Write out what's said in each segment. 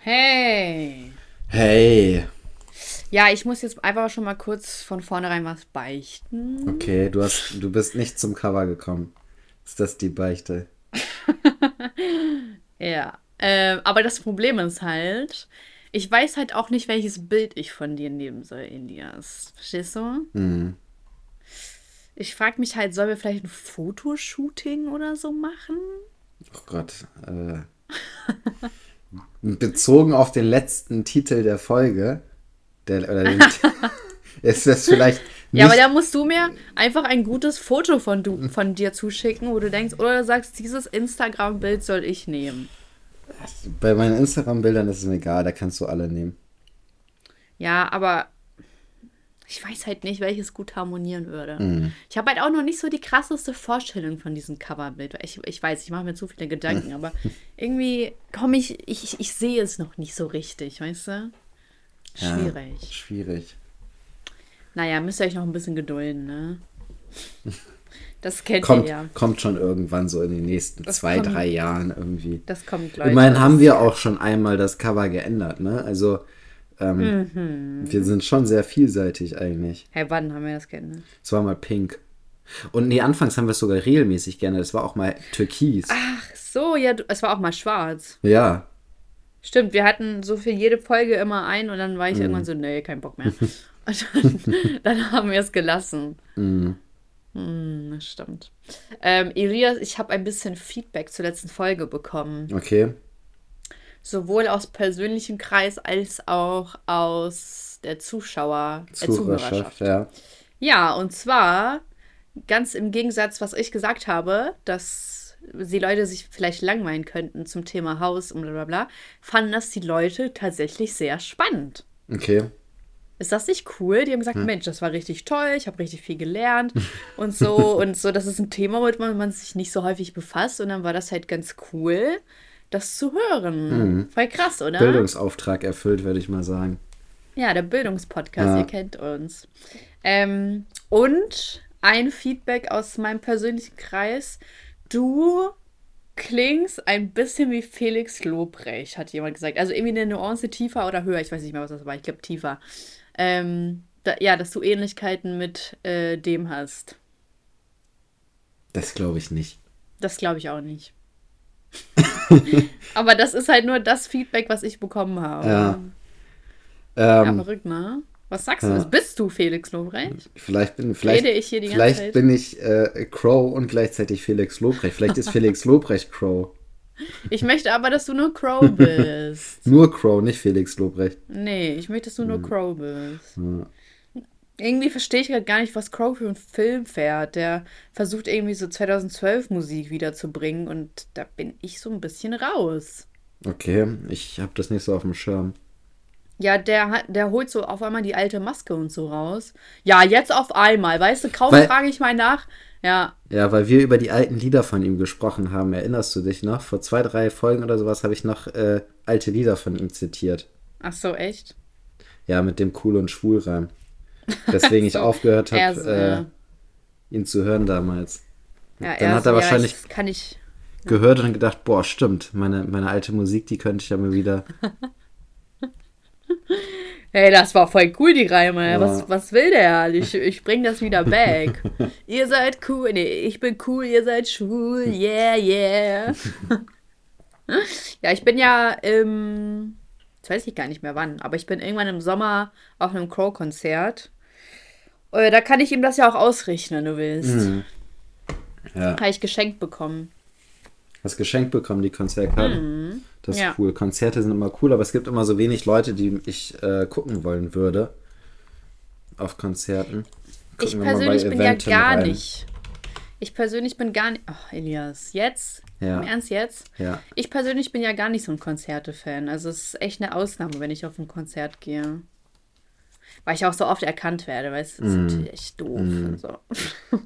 Hey. Hey. Ja, ich muss jetzt einfach schon mal kurz von vornherein was beichten. Okay, du hast, du bist nicht zum Cover gekommen. Ist das die Beichte? Ja. Ähm, aber das Problem ist halt, ich weiß halt auch nicht, welches Bild ich von dir nehmen soll, Elias. Verstehst du? Mhm. Ich frage mich halt, sollen wir vielleicht ein Fotoshooting oder so machen? Oh Gott. Äh, bezogen auf den letzten Titel der Folge, der, oder den, ist das vielleicht nicht, Ja, aber da musst du mir einfach ein gutes Foto von, du, von dir zuschicken, wo du denkst, oder du sagst, dieses Instagram-Bild soll ich nehmen. bei meinen Instagram-Bildern ist es mir egal, da kannst du alle nehmen. Ja, aber ich weiß halt nicht, welches gut harmonieren würde. Mhm. Ich habe halt auch noch nicht so die krasseste Vorstellung von diesem Coverbild. Ich, ich weiß, ich mache mir zu viele Gedanken, aber irgendwie komme ich, ich, ich sehe es noch nicht so richtig, weißt du? Ja, Schwierig. schwierig. Naja, müsst ihr euch noch ein bisschen gedulden, ne? Das kennt Kommt, ihr ja. kommt schon irgendwann so in den nächsten Das zwei, kommt- drei Jahren irgendwie. Das kommt, Leute. Immerhin haben wir auch schon einmal das Cover geändert, ne? Also, ähm, Mhm. wir sind schon sehr vielseitig eigentlich. Hey, wann haben wir das geändert? Es war mal pink. Und nee, anfangs haben wir es sogar regelmäßig geändert. Es war auch mal türkis. Ach so, ja, du, es war auch mal schwarz. Ja. Stimmt, wir hatten so für jede Folge immer ein und dann war ich Mhm. irgendwann so, nee, kein Bock mehr. Und dann, dann haben wir es gelassen. Mhm. Hm, das stimmt. Ähm, Elias, ich habe ein bisschen Feedback zur letzten Folge bekommen. Okay. Sowohl aus persönlichem Kreis als auch aus der Zuschauer, äh, Zuhörerschaft, Zuhörerschaft. ja. Ja, und zwar ganz im Gegensatz, was ich gesagt habe, dass die Leute sich vielleicht langweilen könnten zum Thema Haus und bla bla bla, fanden das die Leute tatsächlich sehr spannend. Okay. Ist das nicht cool? Die haben gesagt, Mensch, das war richtig toll, ich habe richtig viel gelernt und so und so. Das ist ein Thema, womit man, man sich nicht so häufig befasst und dann war das halt ganz cool, das zu hören. Voll krass, oder? Bildungsauftrag erfüllt, würde ich mal sagen. Ja, der Bildungspodcast, Ja. ihr kennt uns. Ähm, und ein Feedback aus meinem persönlichen Kreis. Du klingst ein bisschen wie Felix Lobrecht, hat jemand gesagt. Also irgendwie eine Nuance tiefer oder höher. Ich weiß nicht mehr, was das war. Ich glaube tiefer. Ähm, da, ja, dass du Ähnlichkeiten mit äh, dem hast. Das glaube ich nicht. Das glaube ich auch nicht. Aber das ist halt nur das Feedback, was ich bekommen habe. Ja. Ja, Ähm, verrückt, ne? Was sagst Ja. du? Was bist du, Felix Lobrecht? vielleicht bin, vielleicht, Rede ich hier die ganze vielleicht Zeit? bin ich äh, Crow und gleichzeitig Felix Lobrecht. Vielleicht ist Felix Lobrecht Crow. Ich möchte aber, dass du nur Crow bist. Nur Crow, nicht Felix Lobrecht. nee, ich möchte, dass du Hm. nur Crow bist. Ja. Irgendwie verstehe ich gerade gar nicht, was Crow für ein Film fährt. Der versucht irgendwie so 2012 Musik wiederzubringen und da bin ich so ein bisschen raus. Okay, ich habe das nicht so auf dem Schirm. Ja, der, hat, der holt so auf einmal die alte Maske und so raus. Ja, jetzt auf einmal, weißt du, kaum Weil- frage ich mal nach. Ja, Ja, weil wir über die alten Lieder von ihm gesprochen haben. Erinnerst du dich noch? Vor zwei, drei Folgen oder sowas habe ich noch äh, alte Lieder von ihm zitiert. ach so, echt? Ja, mit dem Cool- und Schwulreim. Deswegen ich So, aufgehört habe, ist, äh, ihn zu hören damals. Ja, Dann hat er ja, wahrscheinlich- ich- kann ich. Gehört und gedacht, boah, stimmt, meine, meine alte Musik, die könnte ich ja mal wieder. Hey, das war voll cool, die Reime. Ja. Was, was will der? Ich, ich bring das wieder back. ihr seid cool. Nee, ich bin cool, ihr seid schwul. Yeah, yeah. ja, ich bin ja im. Jetzt weiß ich gar nicht mehr wann, aber ich bin irgendwann im Sommer auf einem Crow-Konzert. Äh, Da kann ich ihm das ja auch ausrichten, wenn du willst. Mhm. Ja, Habe ich geschenkt bekommen. hast geschenkt bekommen, die Konzertkarten. Das ist Mhm. Ja. cool. Konzerte sind immer cool, aber es gibt immer so wenig Leute, die ich äh, gucken wollen würde. Auf Konzerten. Ich Gucken mal persönlich bin ja Eventim gar rein. nicht. Ich persönlich bin gar nicht. Ach, Elias, jetzt? Ja. Im Ernst jetzt? Ja. Ich persönlich bin ja gar nicht so ein Konzerte-Fan. Also es ist echt eine Ausnahme, wenn ich auf ein Konzert gehe. Weil ich auch so oft erkannt werde, weißt du, das ist natürlich echt doof und so.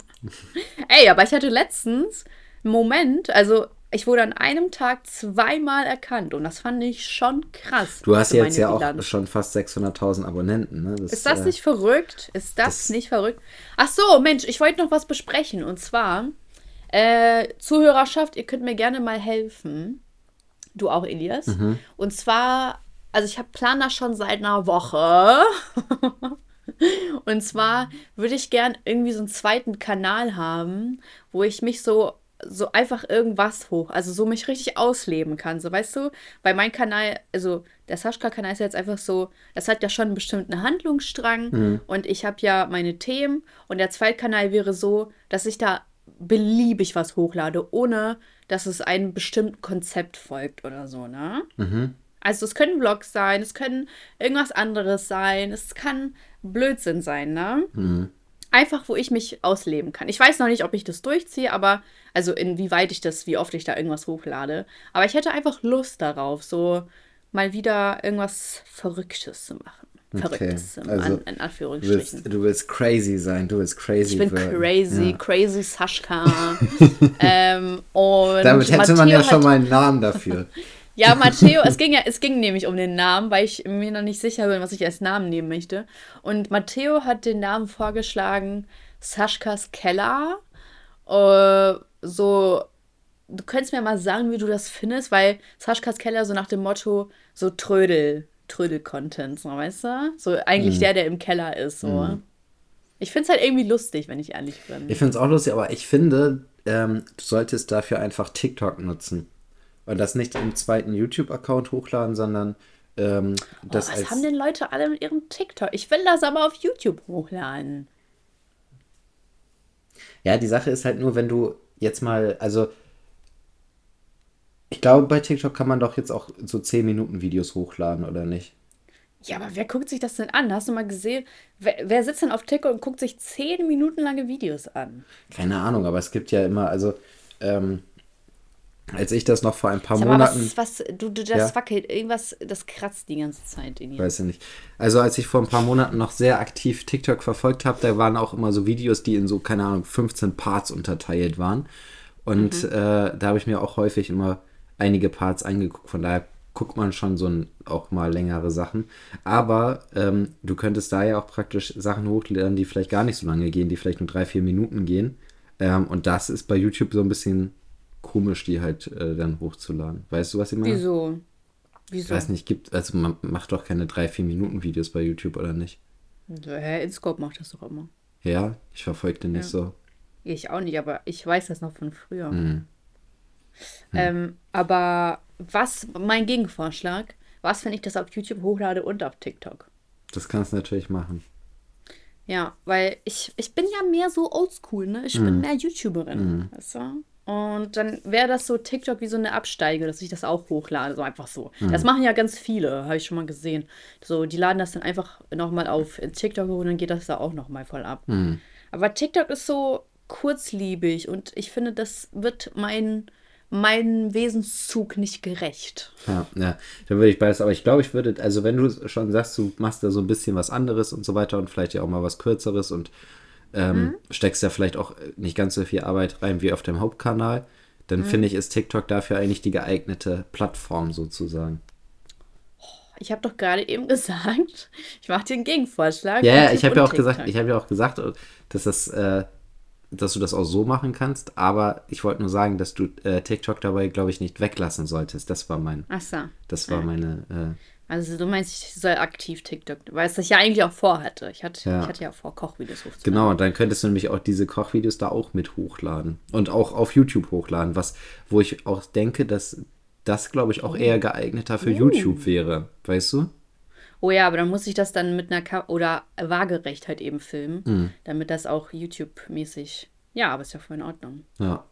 Ey, aber ich hatte letztens einen Moment, also ich wurde an einem Tag zweimal erkannt und das fand ich schon krass. Du hast jetzt ja auch schon fast 600.000 Abonnenten, ne? Ist das äh, nicht verrückt? Ist das, das- nicht verrückt? Ach so, Mensch, ich wollte noch was besprechen. Und zwar, äh, Zuhörerschaft, ihr könnt mir gerne mal helfen. Du auch, Elias. Mhm. Und zwar also ich habe plan das schon seit einer Woche. Und zwar würde ich gern irgendwie so einen zweiten Kanal haben, wo ich mich so so einfach irgendwas hoch, also so mich richtig ausleben kann, so weißt du, weil mein Kanal, also der Sascha-Kanal ist ja jetzt einfach so, das hat ja schon einen bestimmten Handlungsstrang Mhm. und ich habe ja meine Themen und der Zweitkanal wäre so, dass ich da beliebig was hochlade, ohne dass es einem bestimmten Konzept folgt oder so, ne? Mhm. Also es können Vlogs sein, es können irgendwas anderes sein, es kann Blödsinn sein, ne? Mhm. Einfach, wo ich mich ausleben kann. Ich weiß noch nicht, ob ich das durchziehe, aber also inwieweit ich das, wie oft ich da irgendwas hochlade. Aber ich hätte einfach Lust darauf, so mal wieder irgendwas Verrücktes zu machen. Verrücktes im also An, in Du Anführungsstrichen. willst, du willst crazy sein, du willst crazy Ich bin werden. crazy, Ja. crazy Sascha. ähm, Damit hätte man ja Matteo schon mal einen Namen dafür. Ja, Matteo, es ging ja, es ging nämlich um den Namen, weil ich mir noch nicht sicher bin, was ich als Namen nehmen möchte. Und Matteo hat den Namen vorgeschlagen, Saschkas Keller. Äh, so, du könntest mir mal sagen, wie du das findest, weil Saschkas Keller so nach dem Motto, so Trödel, Trödel-Content, so, weißt du? So eigentlich der, der im Keller ist, so. Ich finde es halt irgendwie lustig, wenn ich ehrlich bin. Ich finde es auch lustig, aber ich finde, ähm, du solltest dafür einfach TikTok nutzen. Und das nicht im zweiten YouTube-Account hochladen, sondern ähm, das Oh, was als. haben denn Leute alle mit ihrem TikTok? Ich will das aber auf YouTube hochladen. Ja, die Sache ist halt nur, wenn du jetzt mal, also ich glaube, bei TikTok kann man doch jetzt auch so 10 Minuten Videos hochladen, oder nicht? Ja, aber wer guckt sich das denn an? Hast du mal gesehen? Wer, wer sitzt denn auf TikTok und guckt sich zehn Minuten lange Videos an? Keine Ahnung, aber es gibt ja immer, also ähm, als ich das noch vor ein paar Sag mal, Monaten. was, was, du, du, das Ja. wackelt, irgendwas, das kratzt die ganze Zeit in dir. Weiß ich nicht. Also als ich vor ein paar Monaten noch sehr aktiv TikTok verfolgt habe, da waren auch immer so Videos, die in so, keine Ahnung, 15 Parts unterteilt waren. Und Mhm. äh, da habe ich mir auch häufig immer einige Parts angeguckt. Von daher guckt man schon so ein, auch mal längere Sachen. Aber ähm, du könntest da ja auch praktisch Sachen hochladen, die vielleicht gar nicht so lange gehen, die vielleicht nur drei, vier Minuten gehen. Ähm, und das ist bei YouTube so ein bisschen komisch, die halt äh, dann hochzuladen. Weißt du, was ich meine? Wieso? Ich Wieso? weiß nicht, gibt, also man macht doch keine 3-4 Minuten Videos bei YouTube, oder nicht? Hä, InScope macht das doch immer. Ja, ich verfolge den nicht so. Ich auch nicht, aber ich weiß das noch von früher. Hm. Ähm, aber was, mein Gegenvorschlag, was, wenn ich das auf YouTube hochlade und auf TikTok? Das kannst du natürlich machen. Ja, weil ich, ich bin ja mehr so oldschool, ne? Ich bin mehr YouTuberin, weißt du? Und dann wäre das so TikTok wie so eine Absteige, dass ich das auch hochlade, so einfach so. Das machen ja ganz viele, habe ich schon mal gesehen. So, die laden das dann einfach nochmal auf TikTok hoch und dann geht das da auch nochmal voll ab. Aber TikTok ist so kurzliebig und ich finde, das wird mein, meinem Wesenszug nicht gerecht. Ja, ja, dann würde ich beides, aber ich glaube, ich würde, also wenn du schon sagst, du machst da so ein bisschen was anderes und so weiter und vielleicht ja auch mal was Kürzeres und ähm, steckst ja vielleicht auch nicht ganz so viel Arbeit rein wie auf dem Hauptkanal, dann finde ich, ist TikTok dafür eigentlich die geeignete Plattform sozusagen. Ich habe doch gerade eben gesagt, ich mache dir einen Gegenvorschlag. Ja, ich habe ja auch gesagt, TikTok. ich habe ja auch gesagt, dass das, äh, dass du das auch so machen kannst, aber ich wollte nur sagen, dass du äh, TikTok dabei, glaube ich, nicht weglassen solltest. Das war mein, Ach so. das war meine, äh, Also du meinst, ich soll aktiv TikTok, weil es das ja eigentlich auch vorhatte. Ich hatte, Ja. ich hatte ja vor, Kochvideos hochzuladen. genau, und dann könntest du nämlich auch diese Kochvideos da auch mit hochladen und auch auf YouTube hochladen, was, wo ich auch denke, dass das, glaube ich, auch eher geeigneter für YouTube wäre, weißt du? Oh ja, aber dann muss ich das dann mit einer Ka oder waagerecht halt eben filmen, Mhm. damit das auch YouTube-mäßig. Ja, aber ist ja voll in Ordnung. Ja.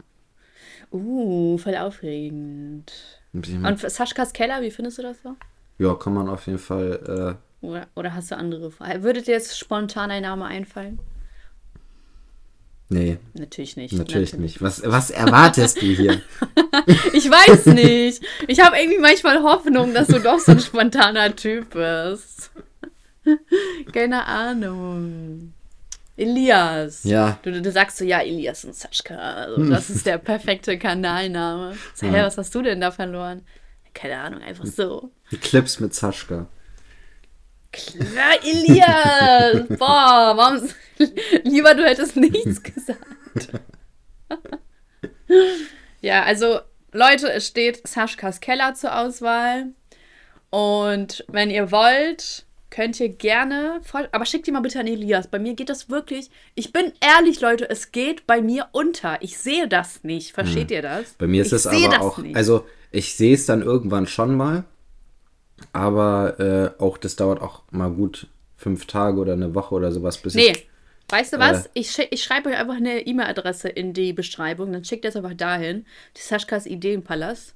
Uh, voll aufregend. Und Saschkas Keller, wie findest du das so? Ja, kann man auf jeden Fall, äh, Oder, oder hast du andere? Würde dir jetzt spontan ein Name einfallen? nee, Natürlich nicht. natürlich nicht. Was, was erwartest du hier? Ich weiß nicht. Ich habe irgendwie manchmal Hoffnung, dass du doch so ein spontaner Typ bist. Keine Ahnung. Elias. Ja. Du, du sagst so, ja, Elias und Saschka. Also, das ist der perfekte Kanalname. So, hä, Ja. was hast du denn da verloren? Keine Ahnung, einfach so. Die Clips mit Saschka. Klar, Elias! Boah, warum. Lieber, du hättest nichts gesagt. ja, also, Leute, es steht Saschkas Keller zur Auswahl. Und wenn ihr wollt, könnt ihr gerne, aber schickt die mal bitte an Elias. Bei mir geht das wirklich, ich bin ehrlich, Leute, es geht bei mir unter. Ich sehe das nicht. Versteht ihr das? Bei mir ist ich es aber auch, nicht. also ich sehe es dann irgendwann schon mal, aber äh, auch das dauert auch mal gut fünf Tage oder eine Woche oder sowas, bis Nee. ich. Weißt du Äh. was? Ich, schick- ich schreibe euch einfach eine E-Mail-Adresse in die Beschreibung. Dann schickt ihr es einfach dahin. Die Saschkas Ideenpalast.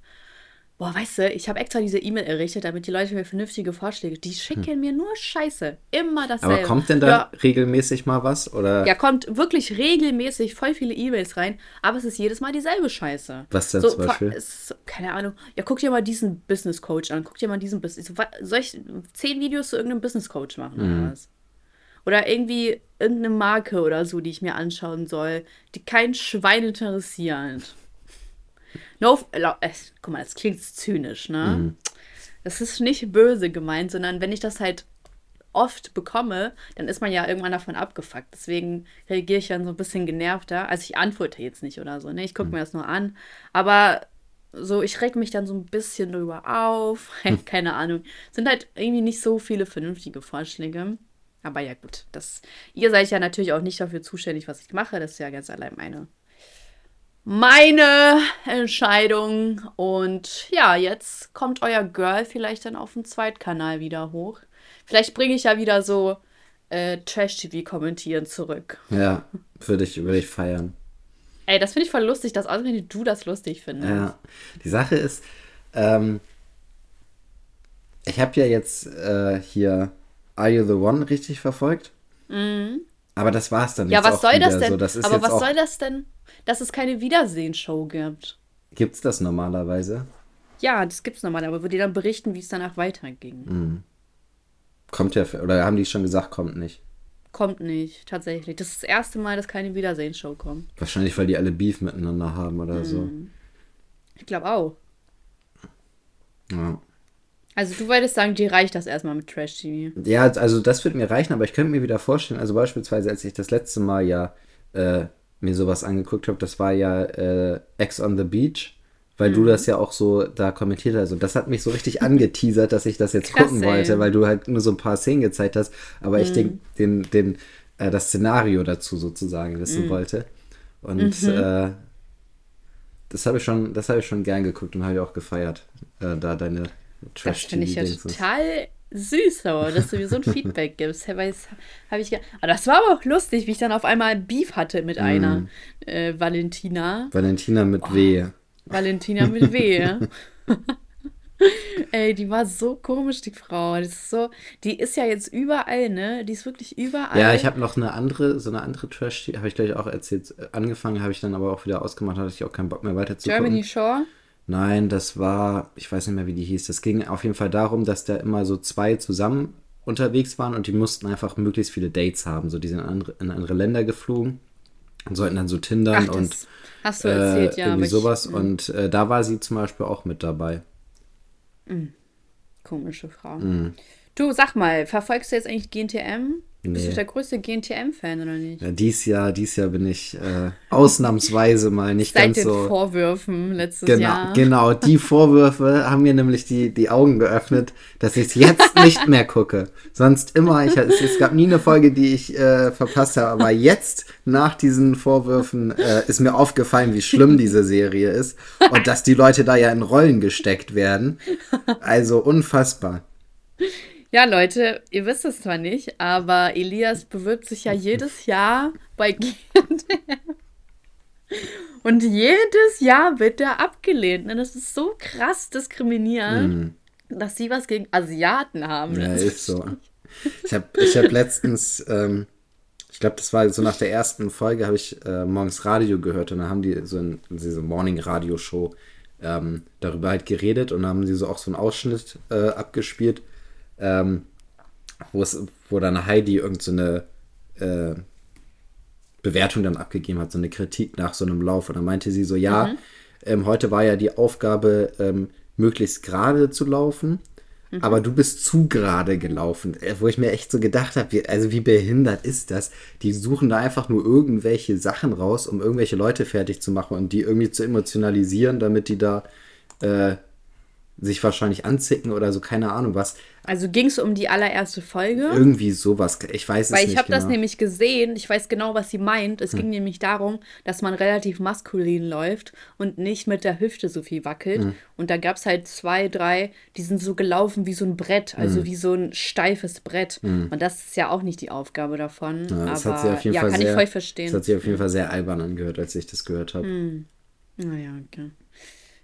Boah, weißt du, ich habe extra diese E-Mail errichtet, damit die Leute mir vernünftige Vorschläge. Die schicken mir nur Scheiße. Immer dasselbe. Hm. Aber kommt denn da Ja, regelmäßig mal was? Oder ja, kommt wirklich regelmäßig voll viele E-Mails rein, aber es ist jedes Mal dieselbe Scheiße. Was denn so, zum Beispiel? Ist, keine Ahnung. Ja, guck dir mal diesen Business Coach an. Guck dir mal diesen Business. Soll ich zehn Videos zu irgendeinem Business Coach machen Mhm. oder was? Oder irgendwie irgendeine Marke oder so, die ich mir anschauen soll, die kein Schwein interessiert. No, äh, guck mal, das klingt zynisch, ne? Mhm. Das ist nicht böse gemeint, sondern wenn ich das halt oft bekomme, dann ist man ja irgendwann davon abgefuckt. Deswegen reagiere ich dann so ein bisschen genervter. Also ich antworte jetzt nicht oder so, ne? Ich gucke mir das nur an. Aber so, ich reg mich dann so ein bisschen drüber auf. Keine Ahnung. Sind halt irgendwie nicht so viele vernünftige Vorschläge. Aber ja, gut. Das, ihr seid ja natürlich auch nicht dafür zuständig, was ich mache. Das ist ja ganz allein meine, meine Entscheidung. Und ja, jetzt kommt euer Girl vielleicht dann auf dem Zweitkanal wieder hoch. Vielleicht bringe ich ja wieder so äh, Trash-TV-Kommentieren zurück. Ja, würde ich, würde ich feiern. Ey, das finde ich voll lustig, dass ausgerechnet du das lustig findest. Ja. Die Sache ist, ähm, ich habe ja jetzt äh, hier Are You the One richtig verfolgt. Aber das war's dann Mhm. Ja, was soll das denn? So. Das Aber was soll das denn, dass es keine Wiedersehensshow gibt? Gibt's das normalerweise? Ja, das gibt's nochmal, aber würde dann berichten, wie es danach weiterging. Mhm. Kommt ja, oder haben die schon gesagt, kommt nicht? Kommt nicht, tatsächlich. Das ist das erste Mal, dass keine Wiedersehensshow kommt. Wahrscheinlich, weil die alle Beef miteinander haben oder so. Mhm. Ich glaube auch. Ja. Also du wolltest sagen, dir reicht das erstmal mit Trash TV. Ja, also das wird mir reichen, aber ich könnte mir wieder vorstellen, also beispielsweise, als ich das letzte Mal ja äh, mir sowas angeguckt habe, das war ja äh, Ex on the Beach, weil Mhm. du das ja auch so da kommentiert hast. Und das hat mich so richtig angeteasert, dass ich das jetzt Krass, gucken ey. Mhm. wollte, weil du halt nur so ein paar Szenen gezeigt hast, aber ich den, den, den, äh, das Szenario dazu sozusagen Mhm. wissen wollte. Und äh, das habe ich schon, das habe ich schon gern geguckt und habe ich auch gefeiert, äh, da deine Das trash finde ich ja total süß, aber dass du mir so ein Feedback gibst. Weil das habe ich. Aber das war aber auch lustig, wie ich dann auf einmal Beef hatte mit Mhm. einer äh, Valentina. Valentina mit W. Valentina mit W. Ey, die war so komisch, die Frau. Das ist so, die ist ja jetzt überall, ne? Die ist wirklich überall. Ja, ich habe noch eine andere, so eine andere Trash, habe ich gleich auch erzählt. Angefangen habe ich dann aber auch wieder ausgemacht, hatte ich auch keinen Bock mehr weiter zu Germany. Shore. Nein, das war, ich weiß nicht mehr, wie die hieß. Das ging auf jeden Fall darum, dass da immer so zwei zusammen unterwegs waren und die mussten einfach möglichst viele Dates haben. So, die sind in andere, in andere Länder geflogen und sollten dann so tindern Ach, und hast du erzählt, äh, ja. irgendwie aber ich- sowas. Und äh, da war sie zum Beispiel auch mit dabei. Komische Frau. Mhm. Du, sag mal, verfolgst du jetzt eigentlich GNTM? Bist Nee. du der größte GNTM-Fan oder nicht? Ja, dies Jahr, dies Jahr bin ich äh, ausnahmsweise mal nicht Seit ganz den so. Vorwürfen letztes Genau, Jahr. genau, die Vorwürfe haben mir nämlich die, die Augen geöffnet, dass ich es jetzt nicht mehr gucke. Sonst immer, ich, es, es gab nie eine Folge, die ich äh, verpasst habe, aber jetzt nach diesen Vorwürfen äh, ist mir aufgefallen, wie schlimm diese Serie ist und dass die Leute da ja in Rollen gesteckt werden. Also unfassbar. Ja, Leute, ihr wisst es zwar nicht, aber Elias bewirbt sich ja jedes Jahr bei GNTM. Und jedes Jahr wird er abgelehnt. Und das ist so krass diskriminierend, dass sie was gegen Asiaten haben. Ja, ist so. Ich habe ich hab letztens, ähm, ich glaube, das war so nach der ersten Folge, habe ich äh, morgens Radio gehört und da haben die so in, in diese Morning-Radio-Show ähm, darüber halt geredet und da haben sie so auch so einen Ausschnitt äh, abgespielt, ähm, wo es, wo dann Heidi irgend so eine äh, Bewertung dann abgegeben hat, so eine Kritik nach so einem Lauf. Und dann meinte sie so, ja, ähm, heute war ja die Aufgabe, ähm, möglichst gerade zu laufen, aber du bist zu gerade gelaufen. Äh, Wo ich mir echt so gedacht habe, wie, also wie behindert ist das? Die suchen da einfach nur irgendwelche Sachen raus, um irgendwelche Leute fertig zu machen und die irgendwie zu emotionalisieren, damit die da äh, sich wahrscheinlich anzicken oder so, keine Ahnung was. Also ging es um die allererste Folge? Irgendwie sowas. Ich weiß es Weil nicht. ich habe das genau. nämlich gesehen. Ich weiß genau, was sie meint. Es ging nämlich darum, dass man relativ maskulin läuft und nicht mit der Hüfte so viel wackelt. Hm. Und da gab es halt zwei, drei, die sind so gelaufen wie so ein Brett, also Hm. wie so ein steifes Brett. Und das ist ja auch nicht die Aufgabe davon. Ja, das Aber hat sich auf jeden ja, Fall kann sehr, ich voll Das verstehen. hat sich auf jeden Fall sehr albern angehört, als ich das gehört habe. Naja, okay.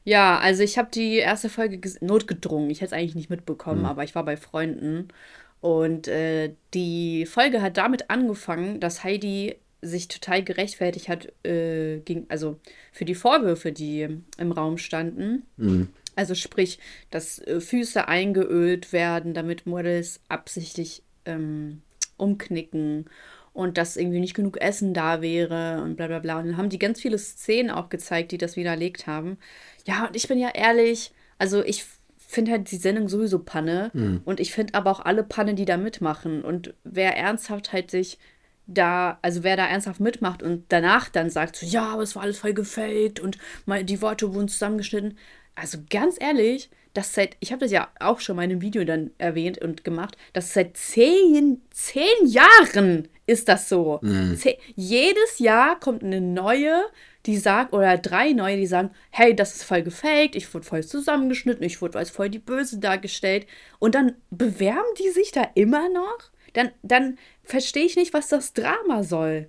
Ja, also ich habe die erste Folge notgedrungen. Ich hätte es eigentlich nicht mitbekommen, aber ich war bei Freunden. Und äh, die Folge hat damit angefangen, dass Heidi sich total gerechtfertigt hat, äh, gegen, also für die Vorwürfe, die im Raum standen. Also sprich, dass äh, Füße eingeölt werden, damit Models absichtlich ähm, umknicken und dass irgendwie nicht genug Essen da wäre und bla bla bla. Und dann haben die ganz viele Szenen auch gezeigt, die das widerlegt haben. Ja, und ich bin ja ehrlich, also ich finde halt die Sendung sowieso Panne und ich finde aber auch alle Panne, die da mitmachen. Und wer ernsthaft halt sich da, also wer da ernsthaft mitmacht und danach dann sagt, so, ja, aber es war alles voll gefaked und mal die Worte wurden zusammengeschnitten. Also ganz ehrlich, das seit, ich habe das ja auch schon mal in einem Video dann erwähnt und gemacht, dass seit zehn, zehn Jahren ist das so. Zehn, jedes Jahr kommt eine neue, die sagt, oder drei neue, die sagen, hey, das ist voll gefaked, ich wurde voll zusammengeschnitten, ich wurde als voll die Böse dargestellt. Und dann bewerben die sich da immer noch? Dann, dann verstehe ich nicht, was das Drama soll.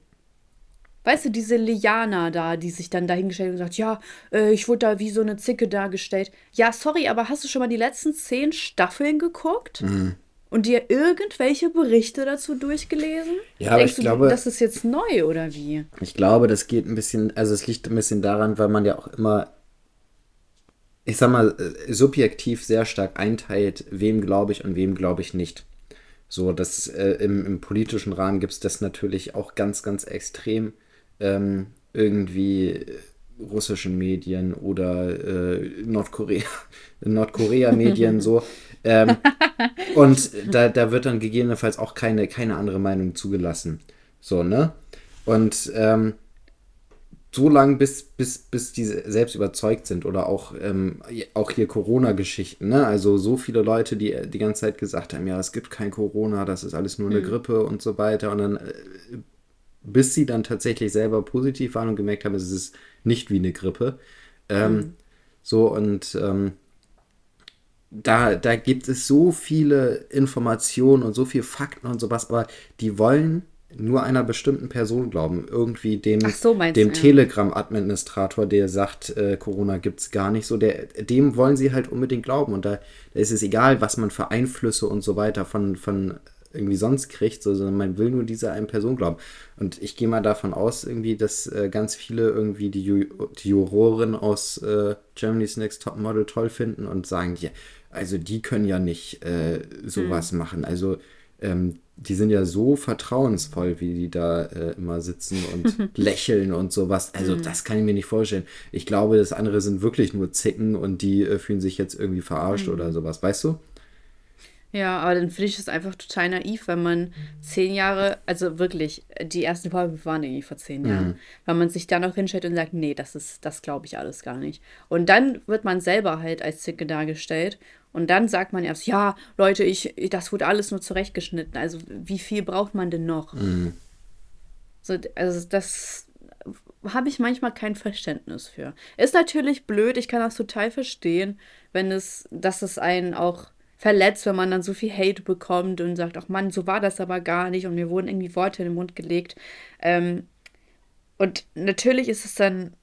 Weißt du, diese Liana da, die sich dann dahingestellt hat und sagt, ja, äh, ich wurde da wie so eine Zicke dargestellt. Ja, sorry, aber hast du schon mal die letzten zehn Staffeln geguckt? Und dir irgendwelche Berichte dazu durchgelesen? Ja, aber Denkst ich du, glaube- das ist jetzt neu oder wie? Ich glaube, das geht ein bisschen, also es liegt ein bisschen daran, weil man ja auch immer, ich sag mal, äh, subjektiv sehr stark einteilt, wem glaube ich und wem glaube ich nicht. So, das äh, im, im politischen Rahmen gibt es das natürlich auch ganz, ganz extrem ähm, irgendwie äh, russischen Medien oder äh, Nordkorea, Nordkorea-Medien so. Ähm, und da, da wird dann gegebenenfalls auch keine, keine andere Meinung zugelassen. So, ne? Und ähm, so lange, bis, bis, bis die selbst überzeugt sind oder auch, ähm, auch hier Corona-Geschichten, ne? Also so viele Leute, die die ganze Zeit gesagt haben, ja, es gibt kein Corona, das ist alles nur eine Grippe und so weiter. Und dann, äh, bis sie dann tatsächlich selber positiv waren und gemerkt haben, es ist nicht wie eine Grippe. Ähm, So, und ähm, da, da gibt es so viele Informationen und so viele Fakten und sowas, aber die wollen nur einer bestimmten Person glauben. Irgendwie dem, so, dem ja. Telegram-Administrator, der sagt, äh, Corona gibt es gar nicht so, der, dem wollen sie halt unbedingt glauben. Und da, da ist es egal, was man für Einflüsse und so weiter von, von irgendwie sonst kriegt, so, sondern man will nur dieser einen Person glauben. Und ich gehe mal davon aus, irgendwie, dass äh, ganz viele irgendwie die, Ju die Juroren aus äh, Germany's Next Top Model toll finden und sagen, ja, also die können ja nicht äh, sowas machen. Also ähm, die sind ja so vertrauensvoll, wie die da äh, immer sitzen und lächeln und sowas. Also das kann ich mir nicht vorstellen. Ich glaube, das andere sind wirklich nur Zicken und die äh, fühlen sich jetzt irgendwie verarscht oder sowas, weißt du? Ja, aber dann finde ich es einfach total naiv, wenn man zehn Jahre, also wirklich, die ersten Folgen waren irgendwie vor zehn Jahren, wenn man sich dann noch hinstellt und sagt, nee, das ist, das glaube ich alles gar nicht. Und dann wird man selber halt als Zicke dargestellt und dann sagt man erst, ja, Leute, ich, das wurde alles nur zurechtgeschnitten. Also wie viel braucht man denn noch? So, also das habe ich manchmal kein Verständnis für. Ist natürlich blöd, ich kann das total verstehen, wenn es, dass es einen auch verletzt, wenn man dann so viel Hate bekommt und sagt, ach Mann, so war das aber gar nicht und mir wurden irgendwie Worte in den Mund gelegt. Ähm, und natürlich ist es dann,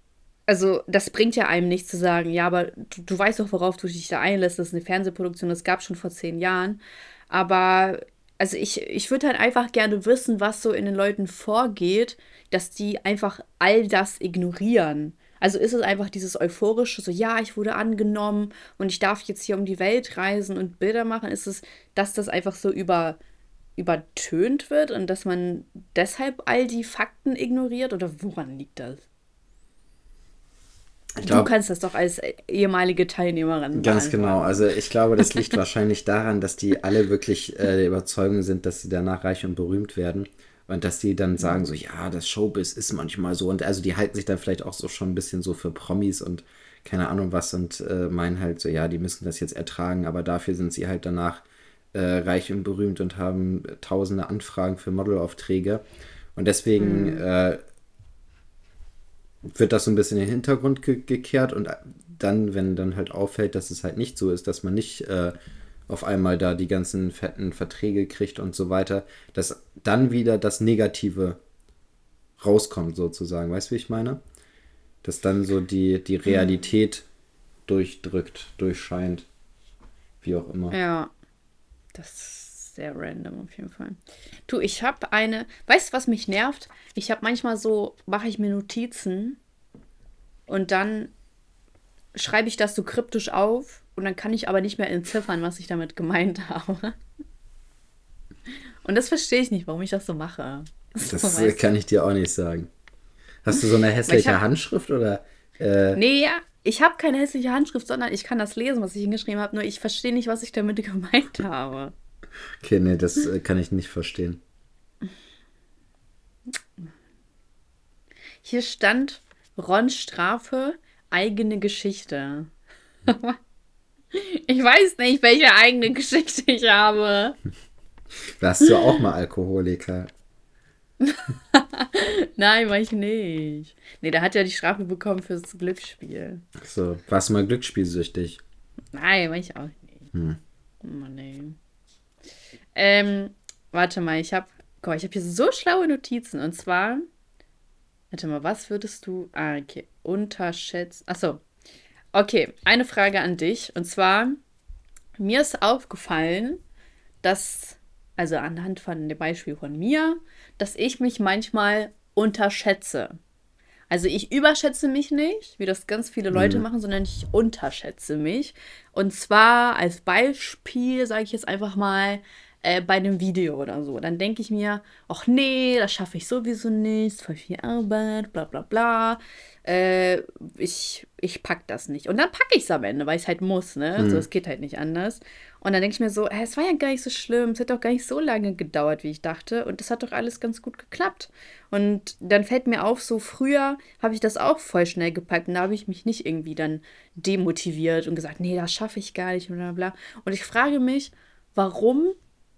also das bringt ja einem nichts zu sagen, ja, aber du, du weißt doch, worauf du dich da einlässt, das ist eine Fernsehproduktion, das gab schon vor zehn Jahren. Aber also ich, ich würde halt einfach gerne wissen, was so in den Leuten vorgeht, dass die einfach all das ignorieren. Also ist es einfach dieses euphorische, so ja, ich wurde angenommen und ich darf jetzt hier um die Welt reisen und Bilder machen. Ist es, dass das einfach so über, übertönt wird und dass man deshalb all die Fakten ignoriert oder woran liegt das? Ich du glaub- kannst das doch als ehemalige Teilnehmerin Ganz genau. Also ich glaube, das liegt wahrscheinlich daran, dass die alle wirklich äh, der Überzeugung sind, dass sie danach reich und berühmt werden. Und dass die dann sagen so, ja, das Showbiz ist manchmal so. Und also die halten sich dann vielleicht auch so schon ein bisschen so für Promis und keine Ahnung was und äh, meinen halt so, ja, die müssen das jetzt ertragen, aber dafür sind sie halt danach äh, reich und berühmt und haben tausende Anfragen für Modelaufträge. Und deswegen mhm. äh, wird das so ein bisschen in den Hintergrund ge gekehrt und dann, wenn dann halt auffällt, dass es halt nicht so ist, dass man nicht äh, auf einmal da die ganzen fetten Verträge kriegt und so weiter, dass dann wieder das Negative rauskommt, sozusagen. Weißt du, wie ich meine? Dass dann so die, die Realität mhm. durchdrückt, durchscheint. Wie auch immer. Ja. Das ist sehr random auf jeden Fall. Du, ich habe eine. Weißt du, was mich nervt? Ich habe manchmal so, mache ich mir Notizen und dann schreibe ich das so kryptisch auf und dann kann ich aber nicht mehr entziffern, was ich damit gemeint habe. Und das verstehe ich nicht, warum ich das so mache. Das so, kann ich dir auch nicht sagen. Hast du so eine hässliche hab, Handschrift oder? Äh, nee, ja, ich habe keine hässliche Handschrift, sondern ich kann das lesen, was ich hingeschrieben habe, nur ich verstehe nicht, was ich damit gemeint habe. Okay, nee, das äh, kann ich nicht verstehen. Hier stand Ron Strafe, eigene Geschichte. Ich weiß nicht, welche eigene Geschichte ich habe. Warst du auch mal Alkoholiker? Nein, war ich nicht. Nee, der hat ja die Strafe bekommen fürs Glücksspiel. So, warst du mal glücksspielsüchtig? Nein, war ich auch nicht. Hm. Oh, nee. Ähm, warte mal, ich habe guck, ich habe hier so schlaue Notizen und zwar Warte mal, was würdest du Ah, okay, unterschätzen. Achso. Okay, eine Frage an dich und zwar mir ist aufgefallen, dass also anhand von dem Beispiel von mir, dass ich mich manchmal unterschätze. Also ich überschätze mich nicht, wie das ganz viele Leute mhm. machen, sondern ich unterschätze mich. Und zwar als Beispiel sage ich jetzt einfach mal äh, bei einem Video oder so. Dann denke ich mir, ach nee, das schaffe ich sowieso nicht, voll viel Arbeit, bla bla bla. Äh, ich, ich pack das nicht. Und dann packe ich es am Ende, weil ich es halt muss, ne? Mhm. Also es geht halt nicht anders. Und dann denke ich mir so, es war ja gar nicht so schlimm, es hat doch gar nicht so lange gedauert, wie ich dachte. Und das hat doch alles ganz gut geklappt. Und dann fällt mir auf, so früher habe ich das auch voll schnell gepackt. Und da habe ich mich nicht irgendwie dann demotiviert und gesagt, nee, das schaffe ich gar nicht, bla bla. Und ich frage mich, warum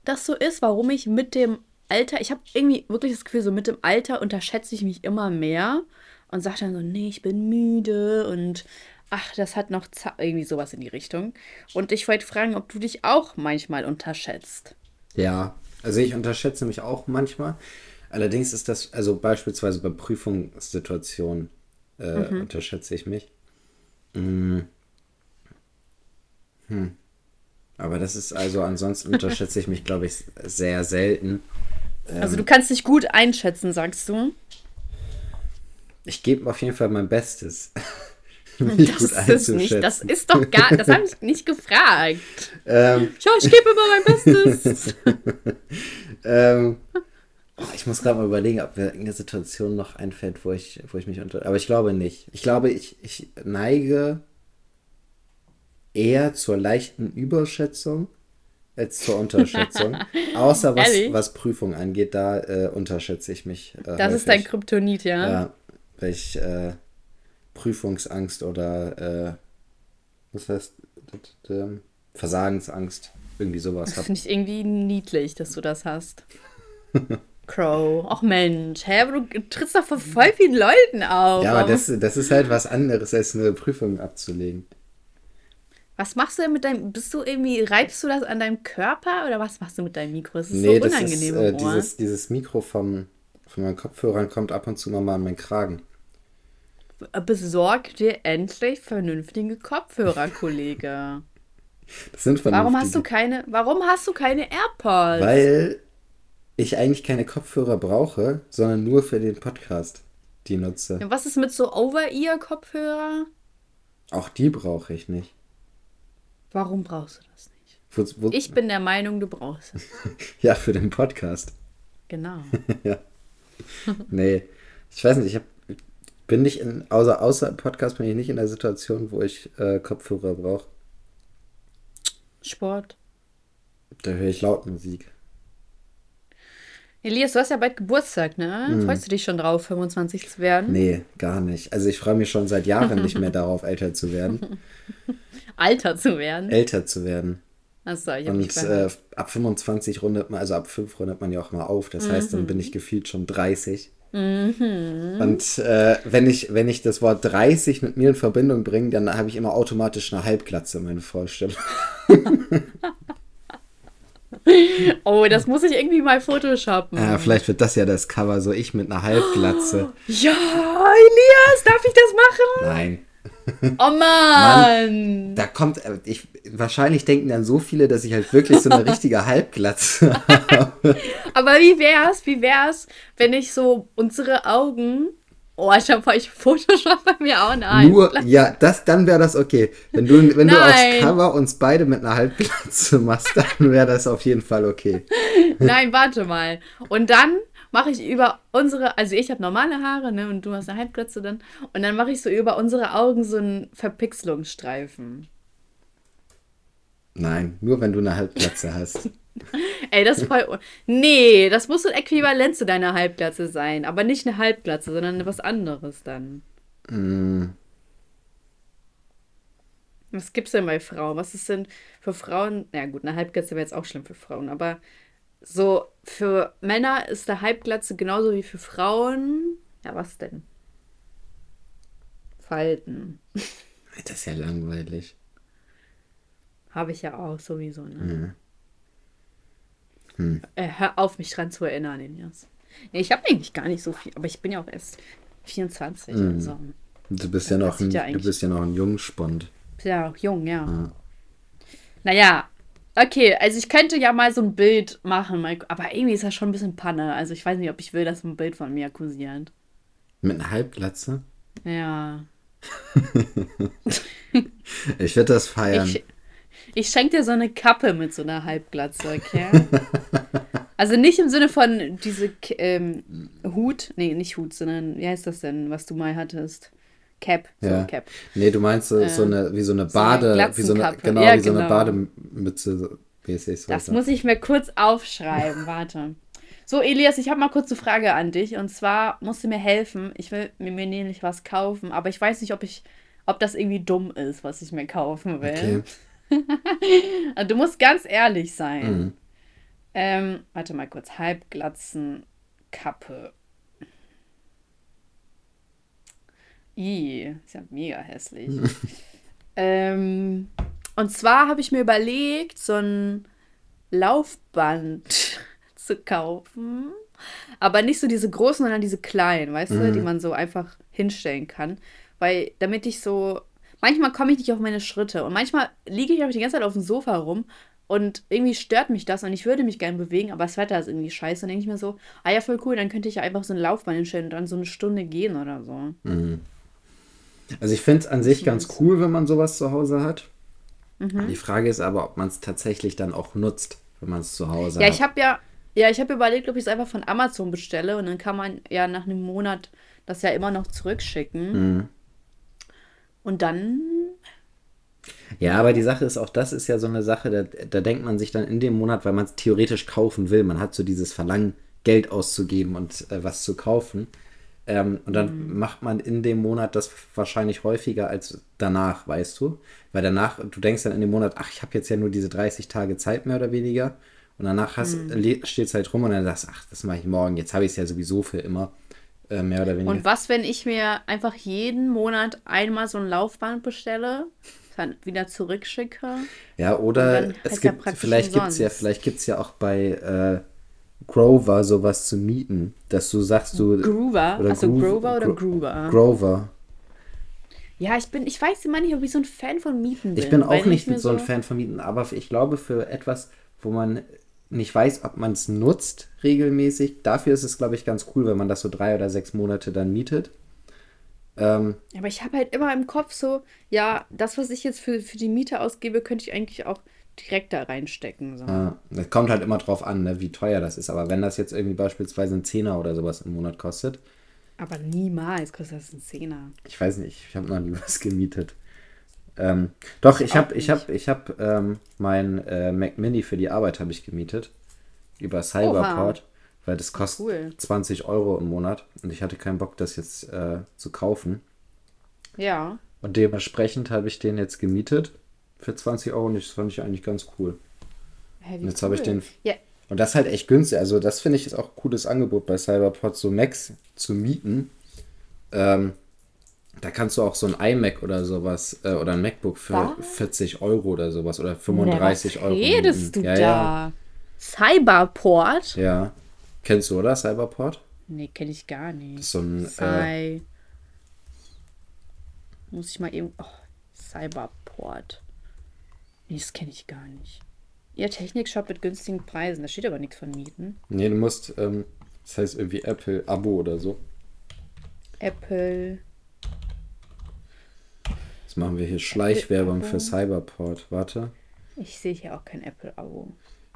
das so ist, warum ich mit dem Alter, ich habe irgendwie wirklich das Gefühl, so mit dem Alter unterschätze ich mich immer mehr und sage dann so, nee, ich bin müde und ach, das hat noch irgendwie sowas in die Richtung. Und ich wollte fragen, ob du dich auch manchmal unterschätzt. Ja, also ich unterschätze mich auch manchmal. Allerdings ist das, also beispielsweise bei Prüfungssituationen äh, mhm. unterschätze ich mich. Mhm. Hm. Aber das ist also, ansonsten unterschätze ich mich, glaube ich, sehr selten. Also du kannst dich gut einschätzen, sagst du? Ich gebe auf jeden Fall mein Bestes. das ist nicht, das ist doch gar, das habe ich nicht gefragt. Ähm, ja, ich gebe immer mein Bestes. ähm, ich muss gerade mal überlegen, ob mir irgendeine Situation noch einfällt, wo ich, wo ich mich unter. Aber ich glaube nicht. Ich glaube, ich, ich neige eher zur leichten Überschätzung als zur Unterschätzung. Außer was, was Prüfung angeht, da äh, unterschätze ich mich. Äh, das häufig. ist dein Kryptonit, ja? Ja, weil ich äh, Prüfungsangst oder äh, was heißt ähm, Versagensangst, irgendwie sowas habe. Das finde ich irgendwie niedlich, dass du das hast. Crow. Ach Mensch, hä, aber du trittst doch vor voll vielen Leuten auf. Ja, aber das, das ist halt was anderes, als eine Prüfung abzulegen. Was machst du denn mit deinem, bist du irgendwie, reibst du das an deinem Körper oder was machst du mit deinem Mikro? Das ist nee, so unangenehm das ist, äh, dieses, dieses Mikro vom, von meinen Kopfhörern kommt ab und zu mal an meinen Kragen. Besorg dir endlich vernünftige Kopfhörer, Kollege. Das sind vernünftige. Warum hast du keine, warum hast du keine AirPods? Weil ich eigentlich keine Kopfhörer brauche, sondern nur für den Podcast die nutze. Ja, was ist mit so Over-Ear-Kopfhörer? Auch die brauche ich nicht. Warum brauchst du das nicht? Wo, wo, ich bin der Meinung, du brauchst es. ja, für den Podcast. Genau. ja. nee, ich weiß nicht, ich hab, bin nicht in, außer, außer Podcast bin ich nicht in der Situation, wo ich äh, Kopfhörer brauche. Sport. Da höre ich laut Musik. Elias, du hast ja bald Geburtstag, ne? Freust du dich schon drauf, 25 zu werden? Nee, gar nicht. Also ich freue mich schon seit Jahren nicht mehr darauf, älter zu werden. Alter zu werden? Älter zu werden. Achso, ich hab mich Und äh, ab 25 rundet man, also ab 5 rundet man ja auch mal auf. Das heißt, dann bin ich gefühlt schon 30. Und äh, wenn, ich, wenn ich das Wort 30 mit mir in Verbindung bringe, dann habe ich immer automatisch eine Halbglatze in meine Vorstellung. Oh, das muss ich irgendwie mal photoshoppen. Ja, vielleicht wird das ja das Cover, so ich mit einer Halbglatze. Ja, Elias, darf ich das machen? Nein. Oh Mann! Da kommt, äh, ich, wahrscheinlich denken dann so viele, dass ich halt wirklich so eine richtige Halbglatze habe. Aber wie wär's, wie wär's, wenn ich so unsere Augen. Oh, ich hab euch Photoshop bei mir auch eine Nur, ja, das, dann wäre das okay. Wenn du, wenn du aufs Nein. Cover uns beide mit einer Halbglatze machst, dann wäre das auf jeden Fall okay. Nein, warte mal. Und dann mache ich über unsere, also ich habe normale Haare, ne, und du hast eine Halbglatze dann. Und dann mache ich so über unsere Augen so einen Verpixelungsstreifen. Nein, nur wenn du eine Halbglatze hast. Ey, das ist voll. Nee, das muss so ein Äquivalent zu deiner Halbglatze sein. Aber nicht eine Halbglatze, sondern was anderes dann. Mm, Was gibt's denn bei Frauen? Was ist denn für Frauen? Ja, gut, eine Halbglatze wäre jetzt auch schlimm für Frauen, aber so für Männer ist eine Halbglatze genauso wie für Frauen. Ja, was denn? Falten. das ist ja langweilig. Habe ich ja auch sowieso, ne? Mhm. Hm. Äh, hör auf, mich dran zu erinnern, Elias. Nee, ich habe eigentlich gar nicht so viel, aber ich bin ja auch erst 24, Mhm. also. Du bist ja noch ein, ja du bist ja noch ein Jungspund. Ja auch jung, ja. Ja. Naja, okay, also ich könnte ja mal so ein Bild machen, aber irgendwie ist das schon ein bisschen Panne. Also ich weiß nicht, ob ich will, dass ein Bild von mir kursiert. Mit einer Halbglatze? Ja. Ich würde das feiern. Ich, ich schenke dir so eine Kappe mit so einer Halbglatze, okay? also nicht im Sinne von diese ähm, Hut, nee, nicht Hut, sondern wie heißt das denn, was du mal hattest? Cap, so ja. Cap. Nee, du meinst so, so eine, wie so eine Äh, so eine Bade, wie so eine, genau, Ja, wie so eine genau. Bademütze, so mäßig. So Das muss ich mir kurz aufschreiben, warte. So, Elias, ich habe mal kurz eine Frage an dich. Und zwar musst du mir helfen. Ich will mir, mir nämlich was kaufen, aber ich weiß nicht, ob ich, ob das irgendwie dumm ist, was ich mir kaufen will. Okay. Du musst ganz ehrlich sein. Mhm. Ähm, warte mal kurz. Halbglatzenkappe. I, ist ja mega hässlich. ähm, und zwar habe ich mir überlegt, so ein Laufband zu kaufen. Aber nicht so diese großen, sondern diese kleinen, weißt du, die man so einfach hinstellen kann. Weil, damit ich so. Manchmal komme ich nicht auf meine Schritte und manchmal liege ich auch die ganze Zeit auf dem Sofa rum und irgendwie stört mich das und ich würde mich gerne bewegen, aber das Wetter ist irgendwie scheiße. Dann denke ich mir so, ah ja, voll cool, dann könnte ich ja einfach so ein Laufband hinstellen und dann so eine Stunde gehen oder so. Also ich finde es an sich ganz cool, wenn man sowas zu Hause hat. Mhm. Die Frage ist aber, ob man es tatsächlich dann auch nutzt, wenn man es zu Hause Ja, hat. ich habe ja, ja, ich habe überlegt, ob ich es einfach von Amazon bestelle und dann kann man ja nach einem Monat das ja immer noch zurückschicken. Mhm. Und dann, Ja, aber die Sache ist, auch das ist ja so eine Sache, da, da denkt man sich dann in dem Monat, weil man es theoretisch kaufen will, man hat so dieses Verlangen, Geld auszugeben und äh, was zu kaufen. Ähm, und dann Mhm. macht man in dem Monat das wahrscheinlich häufiger als danach, weißt du? Weil danach, du denkst dann in dem Monat, ach, ich habe jetzt ja nur diese 30 Tage Zeit mehr oder weniger. Und danach Mhm. steht es halt rum und dann sagst du, ach, das mache ich morgen, jetzt habe ich es ja sowieso für immer, äh, mehr oder weniger. und was, wenn ich mir einfach jeden Monat einmal so ein Laufband bestelle, dann wieder zurückschicke? Ja, oder es ja gibt, praktisch vielleicht gibt es ja, umsonst. vielleicht gibt's ja auch bei äh, Grover sowas zu mieten, dass du sagst, du. Groover? oder Also Groove- Grover oder Gro- Groover? Grover. ja, ich bin, ich weiß immer nicht, ob ich so ein Fan von Mieten bin. Ich bin auch nicht so ein Fan von Mieten, aber ich glaube, für etwas, wo man nicht weiß, ob man es nutzt regelmäßig, dafür ist es, glaube ich, ganz cool, wenn man das so drei oder sechs Monate dann mietet. Ähm, Aber ich habe halt immer im Kopf so, ja, das, was ich jetzt für, für die Miete ausgebe, könnte ich eigentlich auch direkt da reinstecken. So. ja, das kommt halt immer drauf an, ne, wie teuer das ist. Aber wenn das jetzt irgendwie beispielsweise ein Zehner oder sowas im Monat kostet, Aber niemals kostet das ein Zehner. Ich weiß nicht, ich habe noch nie was gemietet. Ähm, doch, ich habe ich hab, ich hab, ähm, mein äh, Mac Mini für die Arbeit habe ich gemietet. Über Cyberport. weil das kostet Cool. 20 Euro im Monat und ich hatte keinen Bock, das jetzt äh, zu kaufen. Ja. Und dementsprechend habe ich den jetzt gemietet für 20 Euro und das fand ich eigentlich ganz cool. Hä, Und jetzt habe ich cool. den. Ja, Und das ist halt echt günstig. Also, das finde ich ist auch ein cooles Angebot bei Cyberport, so Macs zu mieten. Ähm, da kannst du auch so ein iMac oder sowas äh, oder ein MacBook für Was? 40 Euro oder sowas oder Na, 35 was Euro. redest du mieten. ja, da? Ja, Cyberport? ja. Kennst du, oder? Cyberport? Nee, kenne ich gar nicht. Das ist so ein. Äh, Cy Muss ich mal eben. Oh, Cyberport. Nee, das kenne ich gar nicht. Ihr Technikshop mit günstigen Preisen. Da steht aber nichts von Mieten. nee, du musst. Ähm, das heißt irgendwie Apple Abo oder so. Apple. Jetzt machen wir hier Schleichwerbung Abo. für Cyberport. Warte. Ich sehe hier auch kein Apple-Abo.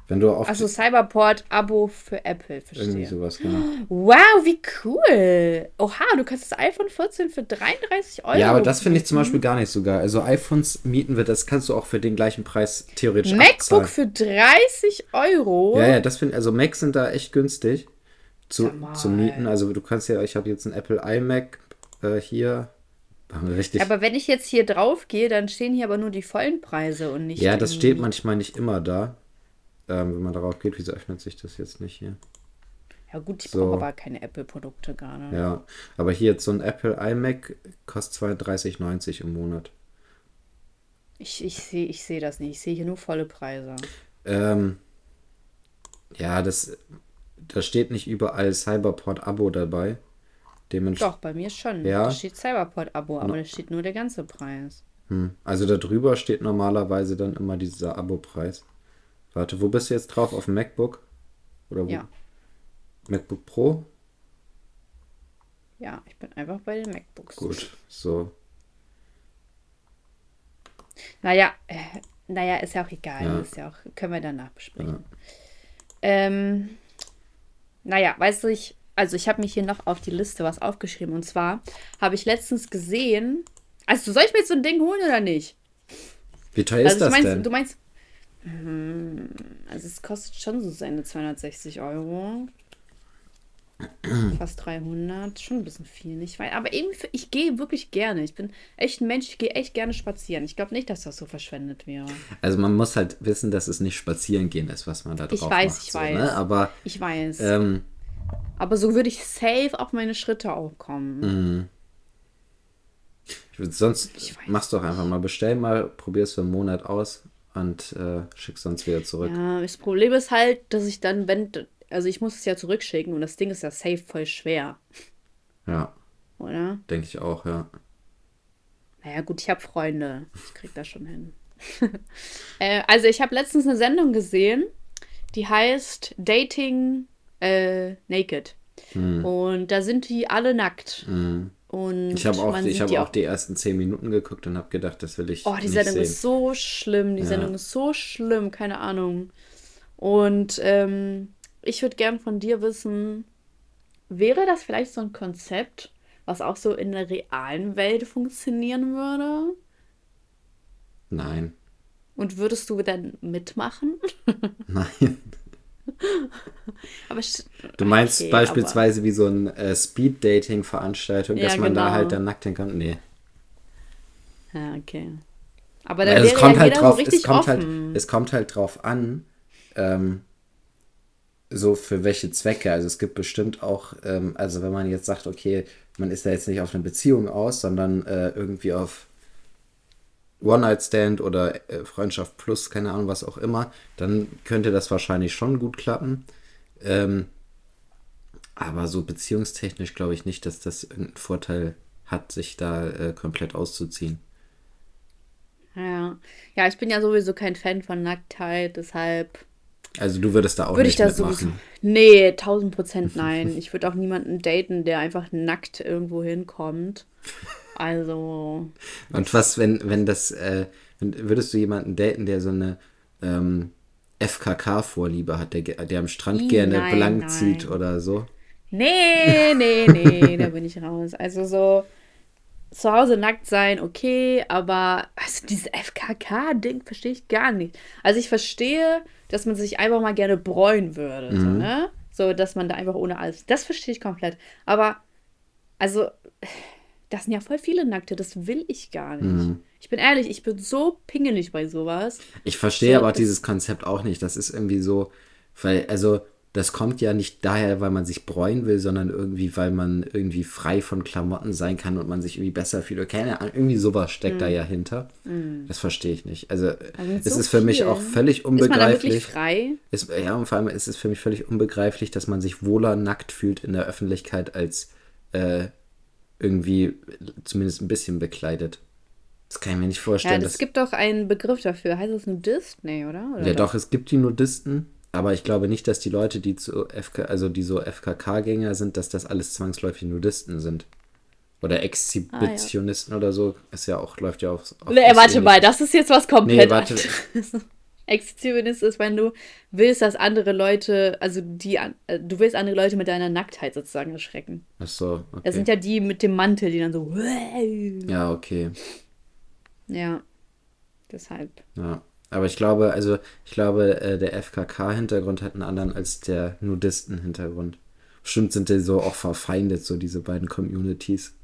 Wenn du auf Also Cyberport-Abo für Apple, irgendwie verstehe. sowas, genau. Wow, wie cool. Oha, du kannst das iPhone 14 für 33 Euro. Ja, aber das finde ich zum. Beispiel gar nicht so geil. Also iPhones mieten wir, das kannst du auch für den gleichen Preis theoretisch MacBook abzahlen. für 30 Euro. Ja, ja, das finde also Macs sind da echt günstig zu, zu mieten. Also du kannst ja, ich habe jetzt einen Apple iMac äh, hier. Richtig. Aber wenn ich jetzt hier drauf gehe, dann stehen hier aber nur die vollen Preise und nicht. ja, das irgendwie- steht manchmal nicht immer da. Ähm, wenn man darauf geht, wieso öffnet sich das jetzt nicht hier? Ja, gut, ich So. brauche aber keine Apple-Produkte gerade. Ja, aber hier jetzt so ein Apple iMac kostet 32,90 im Monat. Ich, ich sehe ich seh das nicht. Ich sehe hier nur volle Preise. Ähm, ja, das, da steht nicht überall Cyberport-Abo dabei. Dementsprechend. Doch, bei mir schon. Ja. Da steht Cyberport-Abo, aber da steht nur der ganze Preis. Hm. Also da drüber steht normalerweise dann immer dieser Abo-Preis. Warte, wo bist du jetzt drauf? Auf dem MacBook? Oder wo? Ja. MacBook Pro? Ja, ich bin einfach bei den MacBooks. Gut, so. Naja, äh, naja, ist ja auch egal. Ja. Ist ja auch, können wir danach besprechen. Ja. Ähm, naja, weißt du, ich, also ich habe mich hier noch auf die Liste was aufgeschrieben. Und zwar habe ich letztens gesehen. Also, soll ich mir jetzt so ein Ding holen oder nicht? Wie teuer ist also, du das meinst, denn? du meinst. Hm, Also, es kostet schon so seine 260 Euro. Fast 300. Schon ein bisschen viel, nicht? Weil, aber irgendwie, ich gehe wirklich gerne. Ich bin echt ein Mensch, ich gehe echt gerne spazieren. Ich glaube nicht, dass das so verschwendet wäre. Also man muss halt wissen, dass es nicht spazieren gehen ist, was man da drauf Ich weiß, macht. ich so, weiß. Ne? Aber Ich weiß. ähm, Aber so würde ich safe auf meine Schritte auch kommen. ich würd, sonst Ich weiß mach's doch einfach mal. Bestell mal, probier's für einen Monat aus und äh, schick's sonst wieder zurück. Ja, das Problem ist halt, dass ich dann, wenn, also ich muss es ja zurückschicken und das Ding ist ja safe voll schwer, Ja, oder? denke ich auch, ja. Naja, gut, ich habe Freunde. Ich krieg das schon hin. äh, also ich habe letztens eine Sendung gesehen, die heißt Dating äh, Naked. Und da sind die alle nackt. Und. Ich habe auch, ich hab die auch die ersten zehn Minuten geguckt und habe gedacht, das will ich Oh, die Sendung sehen. ist so schlimm. Die Sendung ist so schlimm, keine Ahnung. Und ähm, ich würde gern von dir wissen, wäre das vielleicht so ein Konzept, was auch so in der realen Welt funktionieren würde? Nein, Und würdest du dann mitmachen? nein. Aber Du meinst Okay, beispielsweise wie so ein äh, Speed-Dating-Veranstaltung, Ja, dass man da genau. halt dann nackt hinkommt? Nee. Ja, okay. Aber dann Also es wäre kommt ja halt drauf, so richtig es kommt halt, offen. es kommt halt drauf an, ähm, so für welche Zwecke. Also es gibt bestimmt auch, ähm, also wenn man jetzt sagt, okay, man ist da jetzt nicht auf eine Beziehung aus, sondern äh, irgendwie auf One-Night-Stand oder äh, Freundschaft plus, keine Ahnung, was auch immer, dann könnte das wahrscheinlich schon gut klappen. Ähm, aber so beziehungstechnisch glaube ich nicht, dass das irgendeinen Vorteil hat, sich da äh, komplett auszuziehen. Ja. ja, ich bin ja sowieso kein Fan von Nacktheit, deshalb Also du würdest da auch würde ich nicht das mitmachen. sowieso. Nee, 1000 Prozent nein. Ich würde auch niemanden daten, der einfach nackt irgendwo hinkommt. Also, Und was, wenn, wenn das, äh, würdest du jemanden daten, der so eine ähm, FKK-Vorliebe hat, der, der am Strand Ih, gerne nein, blank nein. zieht oder so? nee, nee, nee, da bin ich raus. Also so zu Hause nackt sein, okay, aber also dieses FKK-Ding verstehe ich gar nicht. Also ich verstehe, dass man sich einfach mal gerne bräunen würde, so, ne? So, dass man da einfach ohne alles. Das verstehe ich komplett. Aber, also, das sind ja voll viele Nackte, das will ich gar nicht. Mhm. Ich bin ehrlich, ich bin so pingelig bei sowas. Ich verstehe So, aber dieses Konzept auch nicht. Das ist irgendwie so, weil, also, das kommt ja nicht daher, weil man sich bräunen will, sondern irgendwie, weil man irgendwie frei von Klamotten sein kann und man sich irgendwie besser fühlt. Oder keine Ahnung, irgendwie sowas steckt da ja hinter. Das verstehe ich nicht. Also, sind es so ist für mich viel. auch völlig Ist man da wirklich unbegreiflich. frei? Ist, ja, und vor allem ist es für mich völlig unbegreiflich, dass man sich wohler nackt fühlt in der Öffentlichkeit als äh, irgendwie zumindest ein bisschen bekleidet. Das kann ich mir nicht Ja, vorstellen. es dass, gibt doch einen Begriff dafür. Heißt das Nudist? Nee, oder? oder ja, doch, es gibt die Nudisten, aber ich glaube nicht, dass die Leute, die zu FK, also die so FKK-Gänger sind, dass das alles zwangsläufig Nudisten sind. Oder Exhibitionisten oder so. Ist ja auch, läuft ja auch. auf Nee, warte ähnliches. mal, das ist jetzt was komplett Nee, warte. Exhibitionist ist, wenn du willst, dass andere Leute, also die, an- äh, du willst andere Leute mit deiner Nacktheit sozusagen erschrecken. Ach so, okay. Das sind ja die mit dem Mantel, die dann so. ja, okay. Ja. Deshalb. Ja, aber ich glaube, also ich glaube, äh, der FKK-Hintergrund hat einen anderen als der Nudisten-Hintergrund. Bestimmt sind die so auch verfeindet, so diese beiden Communities.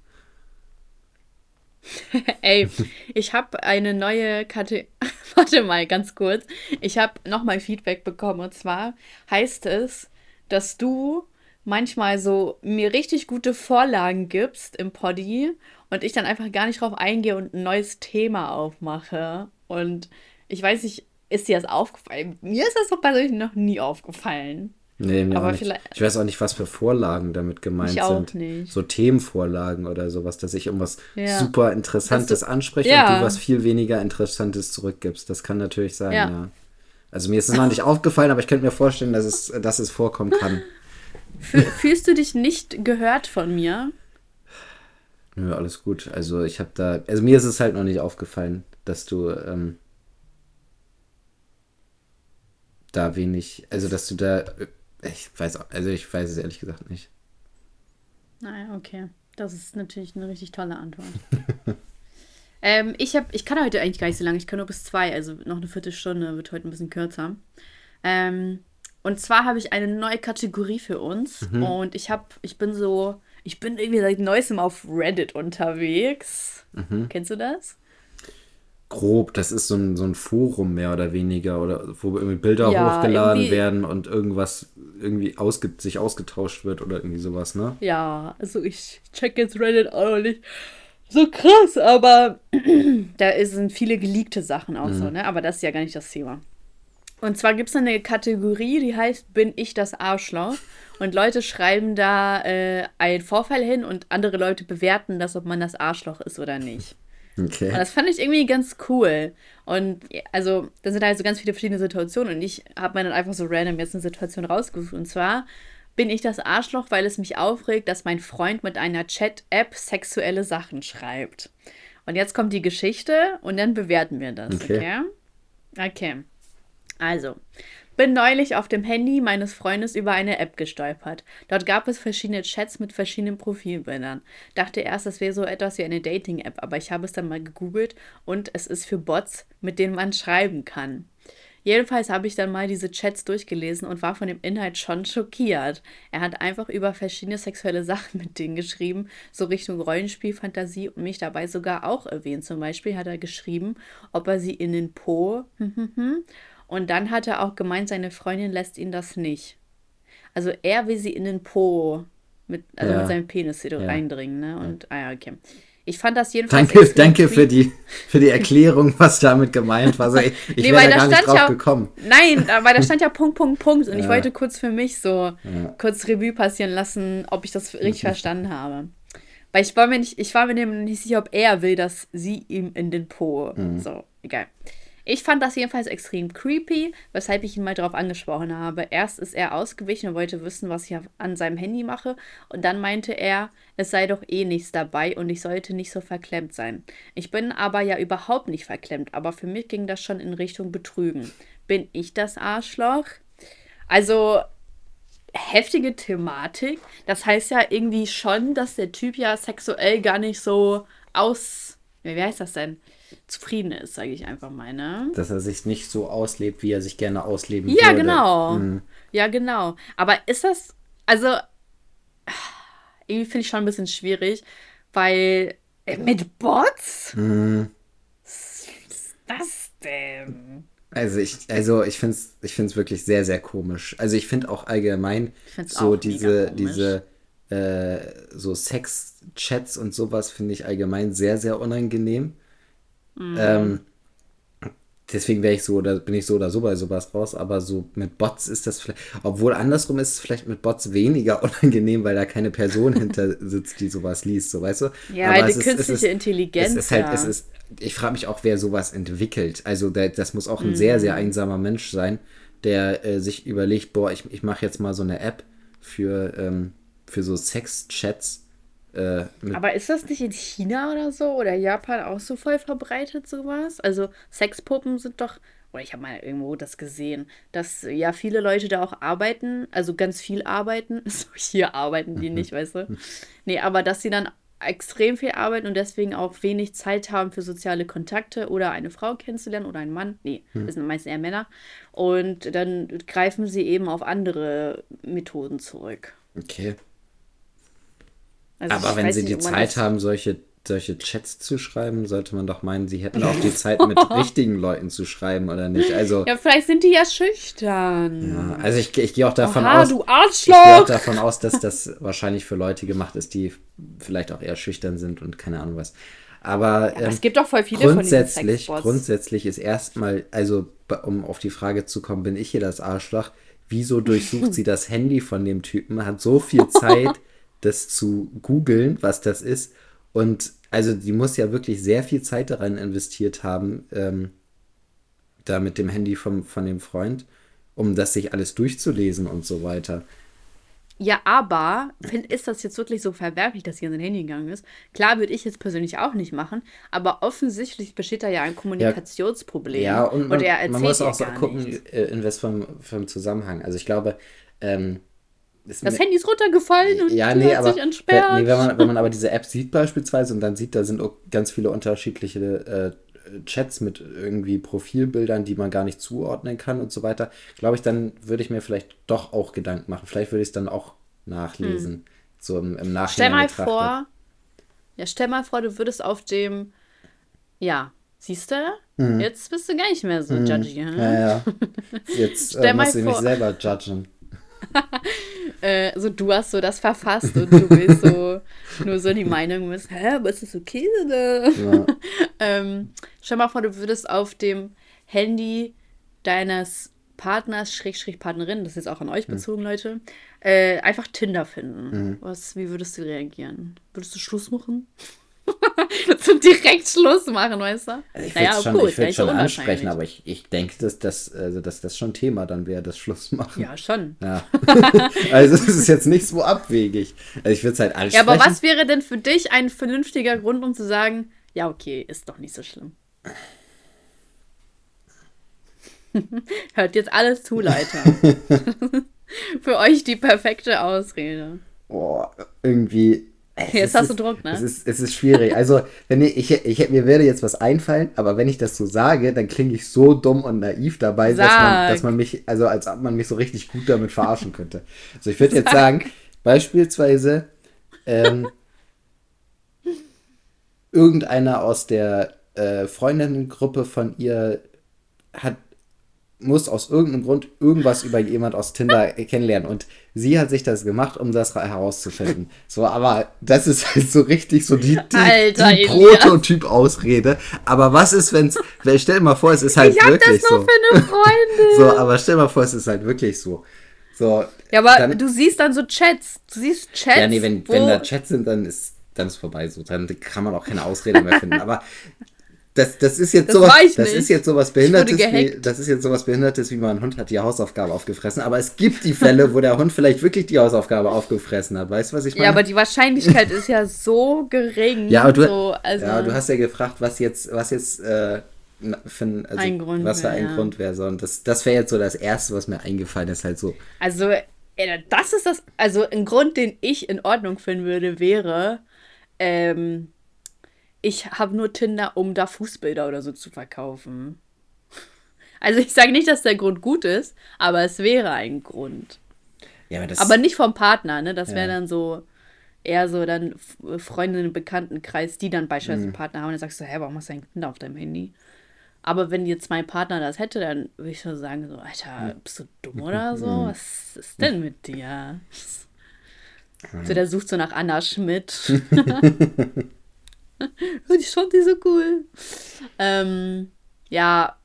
Ey, ich habe eine neue Kategorie. Warte mal, ganz kurz. Ich habe nochmal Feedback bekommen. Und zwar heißt es, dass du manchmal so mir richtig gute Vorlagen gibst im Poddy und ich dann einfach gar nicht drauf eingehe und ein neues Thema aufmache. Und ich weiß nicht, ist dir das aufgefallen? Mir ist das doch persönlich noch nie aufgefallen. Nee, mir Aber vielleicht- Ich weiß auch nicht, was für Vorlagen damit gemeint Ich auch sind. nicht. So Themenvorlagen oder sowas, dass ich irgendwas Ja. super Interessantes du- anspreche Ja. und du was viel weniger Interessantes zurückgibst. Das kann natürlich sein, Ja. ja. Also mir ist es noch nicht aufgefallen, aber ich könnte mir vorstellen, dass es, dass es vorkommen kann. Fü- Fühlst du dich nicht gehört von mir? Nö, alles gut. Also ich habe da, also mir ist es halt noch nicht aufgefallen, dass du ähm, da wenig, also dass du da, ich weiß, also ich weiß es ehrlich gesagt nicht. Naja, okay. Das ist natürlich eine richtig tolle Antwort. ähm, ich, hab, ich kann heute eigentlich gar nicht so lange. Ich kann nur bis zwei, also noch eine Viertelstunde, wird heute ein bisschen kürzer. Ähm, und zwar habe ich eine neue Kategorie für uns. Und ich habe, ich bin so, ich bin irgendwie seit neuestem auf Reddit unterwegs. Kennst du das? Grob, das ist so ein, so ein Forum mehr oder weniger, oder wo irgendwie Bilder Ja, hochgeladen irgendwie- werden und irgendwas irgendwie ausge sich ausgetauscht wird oder irgendwie sowas, ne? Ja, also ich check jetzt Reddit auch nicht so krass, aber da sind viele geleakte Sachen auch so, ne? Aber das ist ja gar nicht das Thema. Und zwar gibt es eine Kategorie, die heißt Bin ich das Arschloch? Und Leute schreiben da äh, einen Vorfall hin und andere Leute bewerten das, ob man das Arschloch ist oder nicht. Okay. Und das fand ich irgendwie ganz cool. Und also, da sind halt so ganz viele verschiedene Situationen. Und ich habe mir dann einfach so random jetzt eine Situation rausgesucht. Und zwar bin ich das Arschloch, weil es mich aufregt, dass mein Freund mit einer Chat-App sexuelle Sachen schreibt. Und jetzt kommt die Geschichte und dann bewerten wir das. Okay. Okay. Okay. Also, bin neulich auf dem Handy meines Freundes über eine App gestolpert. Dort gab es verschiedene Chats mit verschiedenen Profilbildern. Dachte erst, das wäre so etwas wie eine Dating-App, aber ich habe es dann mal gegoogelt und es ist für Bots, mit denen man schreiben kann. Jedenfalls habe ich dann mal diese Chats durchgelesen und war von dem Inhalt schon schockiert. Er hat einfach über verschiedene sexuelle Sachen mit denen geschrieben, so Richtung Rollenspiel, Fantasie und mich dabei sogar auch erwähnt. Zum Beispiel hat er geschrieben, ob er sie in den Po und dann hat er auch gemeint, seine Freundin lässt ihn das nicht. Also er will sie in den Po mit, also Ja. mit seinem Penis Ja. reindringen, ne? Und ah ja, okay. Ich fand das jedenfalls. Danke, danke für die, für die Erklärung, was damit gemeint war. Also ich ich Nee, wäre da gar nicht drauf ja- gekommen. Nein, weil da stand ja Punkt, Punkt, Punkt. Und ich Ja. wollte kurz für mich so Ja. kurz Revue passieren lassen, ob ich das richtig verstanden habe. Weil ich war mir nicht, ich war mir nicht sicher, ob er will, dass sie ihm in den Po. So, egal. Ich fand das jedenfalls extrem creepy, weshalb ich ihn mal darauf angesprochen habe. Erst ist er ausgewichen und wollte wissen, was ich an seinem Handy mache. Und dann meinte er, es sei doch eh nichts dabei und ich sollte nicht so verklemmt sein. Ich bin aber ja überhaupt nicht verklemmt, aber für mich ging das schon in Richtung Betrügen. Bin ich das Arschloch? Also, heftige Thematik. Das heißt ja irgendwie schon, dass der Typ ja sexuell gar nicht so aus. Wie heißt das denn? Zufrieden ist, sage ich einfach mal, ne? Dass er sich nicht so auslebt, wie er sich gerne ausleben Ja, würde. genau. Mhm. Ja, genau. Aber ist das, also, irgendwie finde ich schon ein bisschen schwierig, weil äh, mit Bots? Mhm. Was ist das denn? Also ich, also ich finde es ich find's wirklich sehr, sehr komisch. Also ich finde auch allgemein so diese, diese äh, so Sex-Chats und sowas finde ich allgemein sehr, sehr unangenehm. Mhm. Ähm, deswegen wäre ich so oder bin ich so oder so bei sowas raus, aber so mit Bots ist das vielleicht, obwohl andersrum ist es vielleicht mit Bots weniger unangenehm, weil da keine Person hinter sitzt, die sowas liest, so weißt du? Ja, Aber die ist- künstliche es ist, Intelligenz. es ist halt, ja. es ist, ich frage mich auch, wer sowas entwickelt. Also das muss auch ein sehr, Mhm. sehr einsamer Mensch sein, der äh, sich überlegt, boah, ich, ich mache jetzt mal so eine App für, ähm, für so Sex-Chats. Äh, Aber ist das nicht in China oder so oder Japan auch so voll verbreitet sowas? Also Sexpuppen sind doch, oder ich habe mal irgendwo das gesehen, dass ja viele Leute da auch arbeiten, also ganz viel arbeiten. So hier arbeiten die nicht, weißt du? Nee, aber dass sie dann extrem viel arbeiten und deswegen auch wenig Zeit haben für soziale Kontakte oder eine Frau kennenzulernen oder einen Mann. Nee, das sind meistens eher Männer. Und dann greifen sie eben auf andere Methoden zurück. okay. Also Aber wenn sie nicht, die Zeit haben, solche, solche Chats zu schreiben, sollte man doch meinen, sie hätten auch die Zeit, mit richtigen Leuten zu schreiben, oder nicht? Also, Ja, vielleicht sind die ja schüchtern. ja, also ich, ich gehe auch davon Oha, aus. du Ich gehe auch davon aus, dass das wahrscheinlich für Leute gemacht ist, die vielleicht auch eher schüchtern sind und keine Ahnung was. Aber Aber ähm, es gibt doch voll viele von grundsätzlich, Sexbots. grundsätzlich ist erstmal, also um auf die Frage zu kommen, bin ich hier das Arschloch? Wieso durchsucht sie das Handy von dem Typen, hat so viel Zeit, das zu googeln, was das ist? Und also die muss ja wirklich sehr viel Zeit daran investiert haben, ähm, da mit dem Handy vom, von dem Freund, um das sich alles durchzulesen und so weiter. Ja, aber ist das jetzt wirklich so verwerflich, dass sie an sein Handy gegangen ist? Klar, würde ich jetzt persönlich auch nicht machen, aber offensichtlich besteht da ja ein Kommunikationsproblem. Ja, und man, er erzählt man muss auch so gucken, nichts. äh, in was vom, vom Zusammenhang. Also ich glaube, ähm, Das Handy ist runtergefallen und ja, nee, hat aber sich entsperrt. nee, wenn, man, wenn man aber diese App sieht beispielsweise und dann sieht, da sind auch ganz viele unterschiedliche äh, Chats mit irgendwie Profilbildern, die man gar nicht zuordnen kann und so weiter, glaube ich, dann würde ich mir vielleicht doch auch Gedanken machen. Vielleicht würde ich es dann auch nachlesen, so im, im Nachhinein Hm. Stell mal vor, ja, stell mal vor, du würdest auf dem, ja, siehst du, jetzt bist du gar nicht mehr so judgy. Hm? Ja, ja. Jetzt äh, mal muss ich mich selber judgen. Äh, so du hast so das verfasst und du willst so nur so die Meinung bist, hä, aber ist das okay? Oder? Ja. ähm, stell mal vor, du würdest auf dem Handy deines Partners, Schrägstrich Partnerin, das ist jetzt auch an euch Mhm. bezogen, Leute, äh, einfach Tinder finden. Was, wie würdest du reagieren? Würdest du Schluss machen? so direkt Schluss machen, weißt du? Also ich naja, würde schon, gut, ich würd schon ansprechen, aber ich, ich denke, dass das, also, dass das schon Thema dann wäre, das Schluss machen. Ja, schon. Ja. also es ist jetzt nicht so abwegig. Also ich würde es halt ansprechen. Ja, aber was wäre denn für dich ein vernünftiger Grund, um zu sagen, ja, okay, ist doch nicht so schlimm? Hört jetzt alles zu, Leute. für euch die perfekte Ausrede. Boah, irgendwie. Es Jetzt ist- hast du Druck, ne? Es ist, es ist schwierig. Also, wenn ich, ich, ich, mir würde jetzt was einfallen, aber wenn ich das so sage, dann klinge ich so dumm und naiv dabei, dass man, dass man mich, also als ob man mich so richtig gut damit verarschen könnte. Also ich würde jetzt sagen, beispielsweise, ähm, irgendeiner aus der äh, Freundinnengruppe von ihr hat muss aus irgendeinem Grund irgendwas über jemand aus Tinder kennenlernen. Und sie hat sich das gemacht, um das herauszufinden. So, aber das ist halt so richtig so die, die, die. Prototyp-Ausrede. Aber was ist, wenn's, weil stell dir mal vor, es ist halt Ich hab das wirklich nur so. für eine Freundin. So, aber stell dir mal vor, es ist halt wirklich so. So, ja, aber dann- du siehst dann so Chats. Du siehst Chats. ja, nee, wenn, wenn da Chats sind, dann ist dann ist vorbei so. Dann kann man auch keine Ausrede mehr finden. Aber das, das ist jetzt Das sowas, das ist jetzt sowas Behindertes, wie, das ist jetzt sowas Behindertes, wie mein Hund hat die Hausaufgabe aufgefressen. Aber es gibt die Fälle, wo der Hund vielleicht wirklich die Hausaufgabe aufgefressen hat. Weißt du, was ich meine? ja, aber die Wahrscheinlichkeit ist ja so gering. Ja, aber du, so, also, ja, du hast ja gefragt, was jetzt, was jetzt äh, für ein, also, Ein Grund was für ein ja. Grund wäre. So. Und das, das wäre jetzt so das Erste, was mir eingefallen ist, halt so. Also, das ist das. Also, ein Grund, den ich in Ordnung finden würde, wäre, ähm, ich habe nur Tinder, um da Fußbilder oder so zu verkaufen. Also ich sage nicht, dass der Grund gut ist, aber es wäre ein Grund. Ja, aber das. Aber nicht vom Partner, ne? Das wäre Ja. dann so eher so dann Freundinnen, Bekanntenkreis, die dann beispielsweise Mhm. einen Partner haben und dann sagst du, hä, warum hast du einen Kinder auf deinem Handy? Aber wenn jetzt mein Partner das hätte, dann würde ich so sagen, so, Alter, bist du dumm oder so? Was ist denn mit dir? So, der sucht so nach Anna Schmidt. Und ich fand die so cool. Ähm, ja,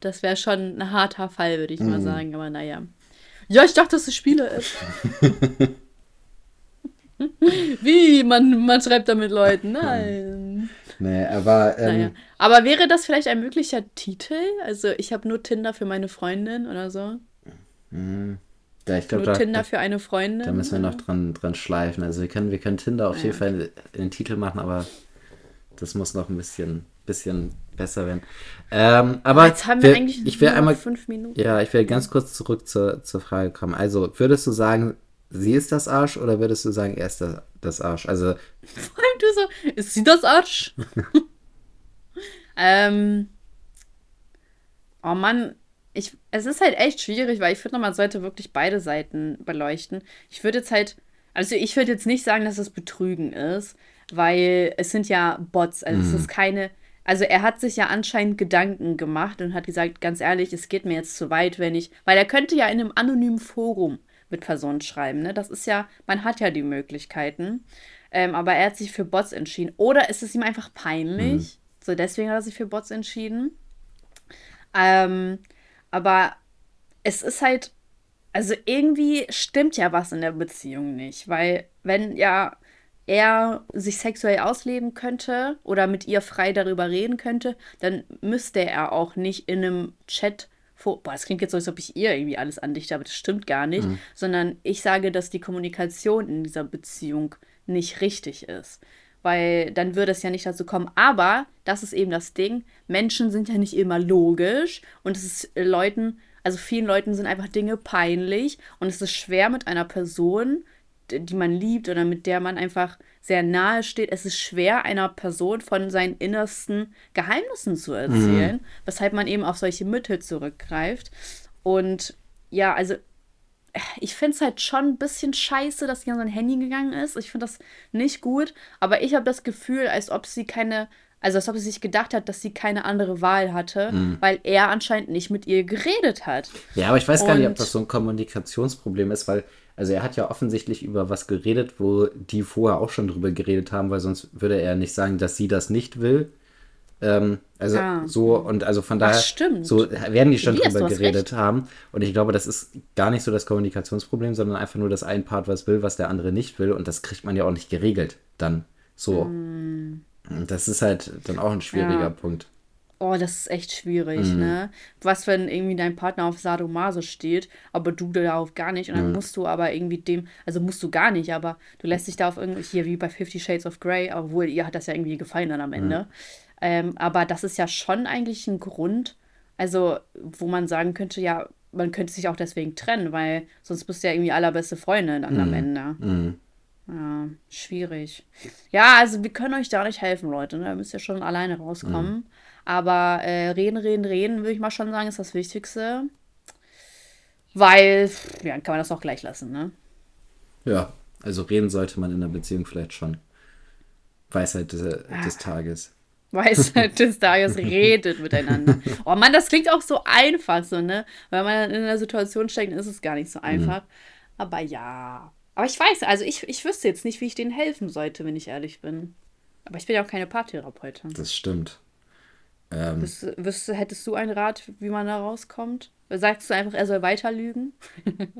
das wäre schon ein harter Fall, würde ich Mhm. mal sagen. Aber naja. Ja, ich dachte, dass es Spiele ist. Wie? Man, man schreibt da mit Leuten. Nein. nee, aber. Ähm, Naja. Aber wäre das vielleicht ein möglicher Titel? Also, ich habe nur Tinder für meine Freundin oder so. ja, ich glaube, Nur da, Tinder für eine Freundin. da müssen wir noch dran, dran schleifen. Also, wir können, wir können Tinder auf Ja. jeden Fall in den Titel machen, aber das muss noch ein bisschen, bisschen besser werden. Ähm, aber Jetzt haben wir wir- eigentlich ich will nur einmal fünf Minuten. Ja, ich will ganz kurz zurück zur, zur Frage kommen. Also, würdest du sagen, sie ist das Arsch oder würdest du sagen, er ist das, das Arsch? Also, Vor allem du so, ist sie das Arsch? ähm. Oh Mann, ich, es ist halt echt schwierig, weil ich finde, man sollte wirklich beide Seiten beleuchten. Ich würde jetzt halt, also ich würde jetzt nicht sagen, dass es Betrügen ist, weil es sind ja Bots, also es ist keine, also er hat sich ja anscheinend Gedanken gemacht und hat gesagt, ganz ehrlich, es geht mir jetzt zu weit, wenn ich, weil er könnte ja in einem anonymen Forum mit Personen schreiben, ne? Das ist ja, man hat ja die Möglichkeiten. Ähm, aber er hat sich für Bots entschieden. Oder ist es ihm einfach peinlich? So, deswegen hat er sich für Bots entschieden. Ähm, aber es ist halt, also irgendwie stimmt ja was in der Beziehung nicht, weil wenn ja er sich sexuell ausleben könnte oder mit ihr frei darüber reden könnte, dann müsste er auch nicht in einem Chat vor. Boah, das klingt jetzt so, als ob ich ihr irgendwie alles andichte, aber das stimmt gar nicht. Sondern ich sage, dass die Kommunikation in dieser Beziehung nicht richtig ist. Weil dann würde es ja nicht dazu kommen. Aber das ist eben das Ding. Menschen sind ja nicht immer logisch und es ist äh, Leuten, also vielen Leuten sind einfach Dinge peinlich und es ist schwer mit einer Person, die man liebt oder mit der man einfach sehr nahe steht. Es ist schwer, einer Person von seinen innersten Geheimnissen zu erzählen, weshalb man eben auf solche Mittel zurückgreift. Und ja, also ich finde es halt schon ein bisschen scheiße, dass sie an sein Handy gegangen ist. Ich finde das nicht gut. Aber ich habe das Gefühl, als ob sie keine, also als ob sie sich gedacht hat, dass sie keine andere Wahl hatte, weil er anscheinend nicht mit ihr geredet hat. ja, aber ich weiß gar nicht, ob Und- das so ein Kommunikationsproblem ist, weil, also er hat ja offensichtlich über was geredet, wo die vorher auch schon drüber geredet haben, weil sonst würde er nicht sagen, dass sie das nicht will. Ähm, also Ah. so und also von daher stimmt. so werden die schon Elias, drüber geredet haben und ich glaube, das ist gar nicht so das Kommunikationsproblem, sondern einfach nur, dass ein Part was will, was der andere nicht will und das kriegt man ja auch nicht geregelt dann so. Und Das ist halt dann auch ein schwieriger Mm. Ja. Punkt. Oh, das ist echt schwierig, ne? Was, wenn irgendwie dein Partner auf Sadomaso steht, aber du darauf gar nicht und dann musst du aber irgendwie dem, also musst du gar nicht, aber du lässt dich da auf irgendwie, hier wie bei Fifty Shades of Grey, obwohl ihr hat das ja irgendwie gefallen dann am Ende. Ähm, aber das ist ja schon eigentlich ein Grund, also wo man sagen könnte, ja, man könnte sich auch deswegen trennen, weil sonst bist du ja irgendwie allerbeste Freunde dann am Ende. Ja, schwierig. Ja, also wir können euch da nicht helfen, Leute. Ne? Ihr müsst ja schon alleine rauskommen. Aber äh, reden, reden, reden, würde ich mal schon sagen, ist das Wichtigste. Weil, ja, dann kann man das auch gleich lassen, ne? Ja, also reden sollte man in einer Beziehung vielleicht schon. Weisheit des, Ah. des Tages. Weisheit des Tages redet miteinander. Oh Mann, das klingt auch so einfach, so, ne? Weil man dann in einer Situation steckt, ist es gar nicht so einfach. Aber ja. Aber ich weiß, also ich, ich wüsste jetzt nicht, wie ich denen helfen sollte, wenn ich ehrlich bin. Aber ich bin ja auch keine Paartherapeutin. Das stimmt. Ähm, Wüs, wüs, hättest du einen Rat, wie man da rauskommt? Sagst du einfach, er soll weiter lügen?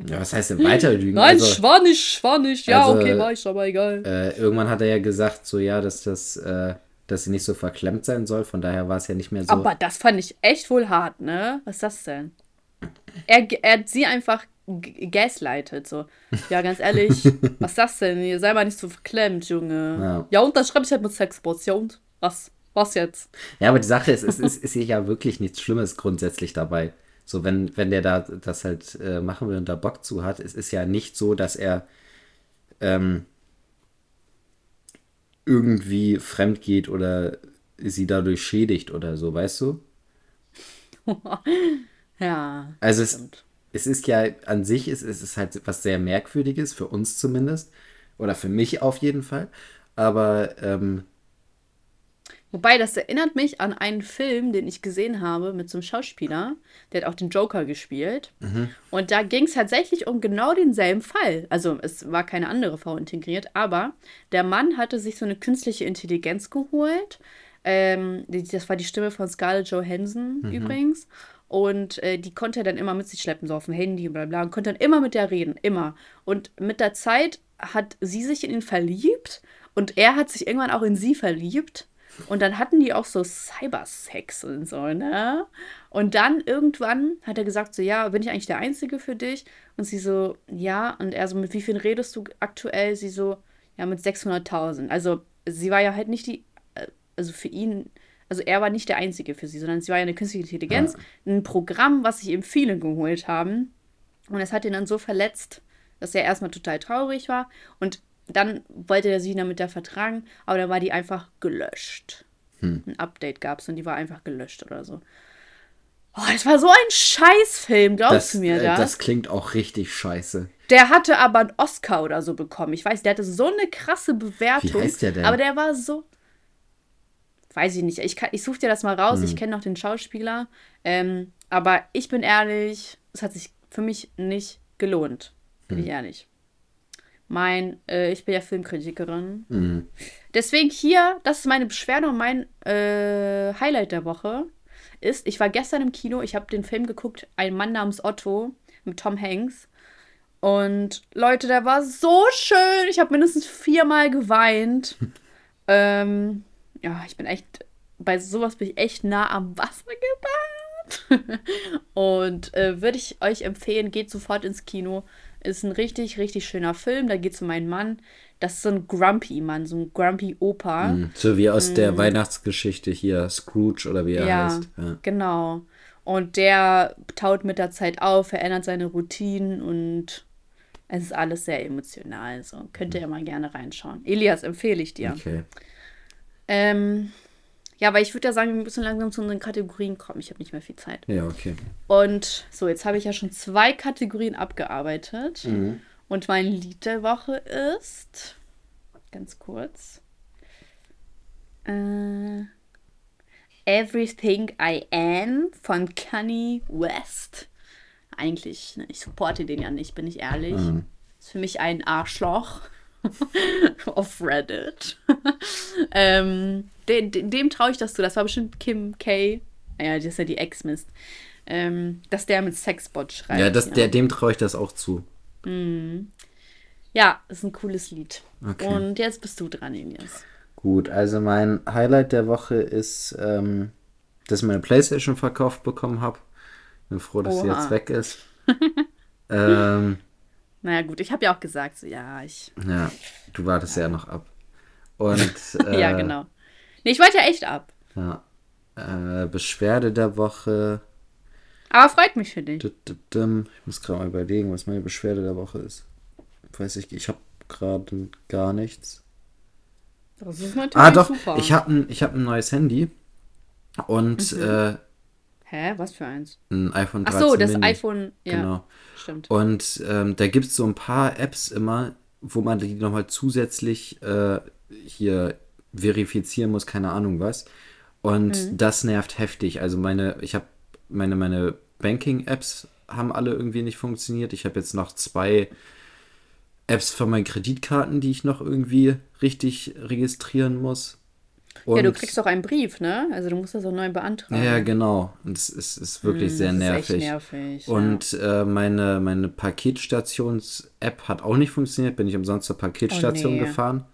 ja, was heißt denn weiterlügen? Nein, also, war nicht. Ja, also, okay, war ich, aber egal. äh, irgendwann hat er ja gesagt, so ja, dass das, äh, dass sie nicht so verklemmt sein soll. Von daher war es ja nicht mehr so. Aber das fand ich echt wohl hart, ne? Was ist das denn? Er, er hat sie einfach gaslightet, so. Ja, ganz ehrlich, was ist das denn? Ihr sei mal nicht so verklemmt, Junge. Ja. Ja, und dann schreibe ich halt mit Sexbots. Ja, und? Was? Was jetzt? Ja, aber die Sache ist, es ist, ist hier ja wirklich nichts Schlimmes grundsätzlich dabei. So, wenn, wenn der da das halt äh, machen will und da Bock zu hat, es ist ja nicht so, dass er ähm, irgendwie fremd geht oder sie dadurch schädigt oder so, weißt du? Ja. Also es, es ist ja an sich, es, es ist halt was sehr Merkwürdiges, für uns zumindest. Oder für mich auf jeden Fall. Aber ähm, Wobei, das erinnert mich an einen Film, den ich gesehen habe mit so einem Schauspieler. Der hat auch den Joker gespielt. Und da ging es tatsächlich um genau denselben Fall. Also es war keine andere Frau integriert, aber der Mann hatte sich so eine künstliche Intelligenz geholt. Ähm, das war die Stimme von Scarlett Johansson übrigens. Und äh, die konnte er dann immer mit sich schleppen, so auf dem Handy und bla bla. Und konnte dann immer mit der reden, immer. Und mit der Zeit hat sie sich in ihn verliebt und er hat sich irgendwann auch in sie verliebt. Und dann hatten die auch so Cybersex und so, ne? Und dann irgendwann hat er gesagt, so, ja, bin ich eigentlich der Einzige für dich? Und sie so, ja. Und er so, mit wie viel redest du aktuell? Sie so, ja, mit 600.000. Also sie war ja halt nicht die, äh, also für ihn, also er war nicht der Einzige für sie, sondern sie war ja eine künstliche Intelligenz, ein Programm, was sich eben viele geholt haben. Und es hat ihn dann so verletzt, dass er erstmal total traurig war. Und dann wollte er sie dann mit der vertragen, aber dann war die einfach gelöscht. Ein Update gab es und die war einfach gelöscht oder so. Oh, das war so ein Scheißfilm, glaubst das, du mir äh, das? das klingt auch richtig scheiße. Der hatte aber einen Oscar oder so bekommen. Ich weiß, der hatte so eine krasse Bewertung. Wie heißt der denn? Aber der war so. Weiß ich nicht. Ich, kann- ich suche dir das mal raus. Hm. Ich kenne noch den Schauspieler. Ähm, aber ich bin ehrlich, es hat sich für mich nicht gelohnt. Bin Hm. ich ehrlich. Mein, äh, ich bin ja Filmkritikerin. Mhm. Deswegen hier, das ist meine Beschwerde und mein äh, Highlight der Woche ist, ich war gestern im Kino, ich habe den Film geguckt, Ein Mann namens Otto mit Tom Hanks. Und Leute, der war so schön. Ich habe mindestens viermal geweint. ähm, ja, ich bin echt, bei sowas bin ich echt nah am Wasser gebaut. Und äh, würde ich euch empfehlen, geht sofort ins Kino. Ist ein richtig, richtig schöner Film. Da geht es um einen Mann. Das ist so ein Grumpy-Mann, so ein Grumpy-Opa. Hm, So wie aus der Weihnachtsgeschichte hier, Scrooge oder wie er Mhm. Ja, heißt. Ja. genau. Und der taut mit der Zeit auf, verändert seine Routinen und es ist alles sehr emotional. So könnt ihr mal gerne reinschauen. Elias, empfehle ich dir. Okay. Ähm, ja, aber ich würde ja sagen, wir müssen langsam zu unseren Kategorien kommen. Ich habe nicht mehr viel Zeit. Ja, okay. Und so, jetzt habe ich ja schon zwei Kategorien abgearbeitet. Und mein Lied der Woche ist, ganz kurz, äh, Everything I Am von Kanye West. Eigentlich, ne, ich supporte den ja nicht, bin ich ehrlich. Ist für mich ein Arschloch auf Reddit. ähm, dem dem, dem traue ich das zu. Das war bestimmt Kim K. Ja, das ist ja die Ex-Mist. Ähm, dass der mit Sexbot schreibt. Ja, das, Der, dem traue ich das auch zu. Ja, ist ein cooles Lied. Okay. Und jetzt bist du dran, Elias. Gut, also mein Highlight der Woche ist, ähm, dass ich meine Playstation verkauft bekommen habe. Bin froh, dass sie Oha. jetzt weg ist. ähm, Naja, gut, ich habe ja auch gesagt, so, ja, ich. ja, du wartest ja noch ab. Und äh, ja, genau. Nee, ich wollte ja echt ab. ja, äh, Beschwerde der Woche. Aber freut mich für dich. Ich muss gerade mal überlegen, was meine Beschwerde der Woche ist. Weiß ich, ich habe gerade gar nichts. Das ist natürlich Ah, doch, super. ich habe ein, ich hab ein neues Handy und Mhm. äh, Hä, was für eins? ein iPhone Ach 13 so, das Mini. iPhone. Ja, Genau. stimmt. Und ähm, da gibt es so ein paar Apps immer, wo man die nochmal zusätzlich äh, hier verifizieren muss, keine Ahnung was. Und Mhm. das nervt heftig. Also meine, ich habe meine, meine Banking-Apps haben alle irgendwie nicht funktioniert. Ich habe jetzt noch zwei Apps für meine Kreditkarten, die ich noch irgendwie richtig registrieren muss. ja, du Und- kriegst doch einen Brief, ne? Also du musst das auch neu beantragen. ja, genau. Und es ist, ist wirklich sehr Hm, das ist nervig. nervig. ja. Und äh, meine, meine Paketstations-App hat auch nicht funktioniert. Bin ich umsonst zur Paketstation Oh, nee. gefahren.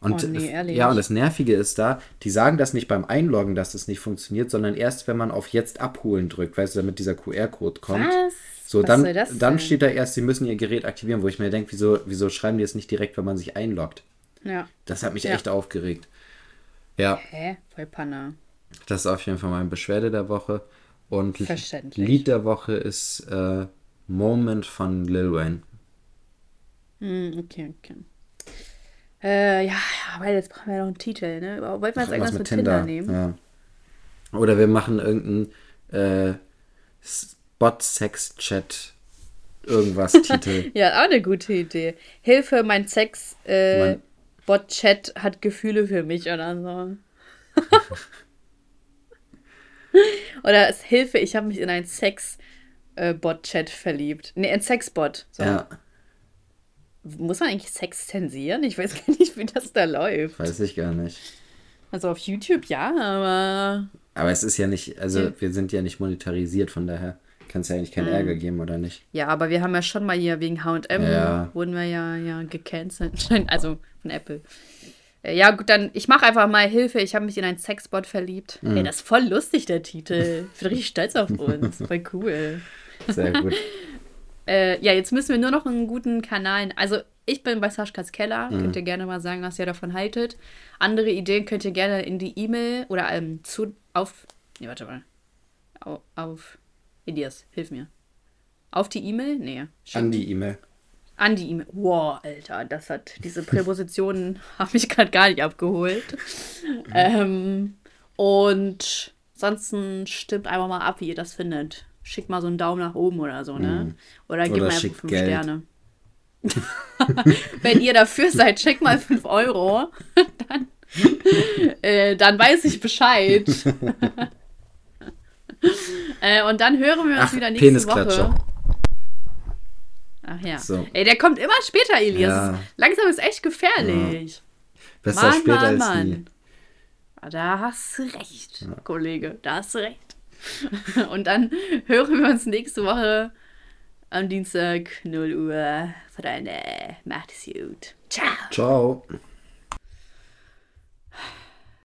Und, Oh, nee, ja, und das Nervige ist da, die sagen das nicht beim Einloggen, dass das nicht funktioniert, sondern erst, wenn man auf Jetzt abholen drückt, weißt du, damit dieser QR-Code kommt. Was? So, Was dann, dann steht da erst, sie müssen ihr Gerät aktivieren, wo ich mir denke, wieso, wieso schreiben die es nicht direkt, wenn man sich einloggt? Ja. Das hat mich Ja. echt aufgeregt. Ja, Hä? Voll Panne. das ist auf jeden Fall meine Beschwerde der Woche. Und. Lied der Woche ist äh, Moment von Lil Wayne. Hm, okay, okay. Äh, ja, ja, weil jetzt brauchen wir noch einen Titel, ne? Aber Wollten wir jetzt irgendwas mit Tinder, nehmen? Ja. Oder wir machen irgendeinen äh, Bot-Sex-Chat irgendwas Titel. Ja, auch eine gute Idee. Hilfe, mein Sex äh, Mein- Bot-Chat hat Gefühle für mich oder so. oder es Hilfe, ich habe mich in einen Sex äh, Bot-Chat verliebt. Nee, ein Sexbot. So. Ja, Muss man eigentlich Sex zensieren? Ich weiß gar nicht, wie das da läuft. weiß ich gar nicht. Also auf YouTube ja, aber Aber es ist ja nicht, also Ja. wir sind ja nicht monetarisiert, von daher kann es ja eigentlich keinen Ärger geben, oder nicht? ja, aber wir haben ja schon mal hier wegen H&M Ja. wurden wir ja ja gecancelt, also von Apple. Äh, Ja, gut, dann ich mache einfach mal Hilfe, ich habe mich in einen Sexbot verliebt. Mhm. Ey, das ist voll lustig der Titel. Ich bin richtig stolz auf uns. Voll cool. Sehr gut. Äh, ja, jetzt müssen wir nur noch einen guten Kanal. Also, ich bin bei Saschkas Keller. Mhm. Könnt ihr gerne mal sagen, was ihr davon haltet. Andere Ideen könnt ihr gerne in die E-Mail oder ähm, zu auf. Nee, warte mal. Auf. auf Elias, hilf mir. Auf die E-Mail? Nee. schicken. An die E-Mail. An die E-Mail. Wow, Alter, das hat. Diese Präpositionen haben mich gerade gar nicht abgeholt. ähm, und ansonsten stimmt einfach mal ab, wie ihr das findet. Schickt mal so einen Daumen nach oben oder so, ne? Oder gebt Oder einfach schickt 5 Geld. Sterne. Wenn ihr dafür seid, schickt mal 5 Euro. dann, äh, dann weiß ich Bescheid. äh, und dann hören wir uns Ach, wieder nächste. Woche. Ach ja. So. Ey, der kommt immer später, Elias. Ja. Langsam ist echt gefährlich. Besser Mann, später Mann, als Mann. nie. Ah, Da hast du recht, Kollege. Da hast du recht. Und dann hören wir uns nächste Woche am Dienstag 0 Uhr. Freunde, macht es gut. Ciao. Ciao.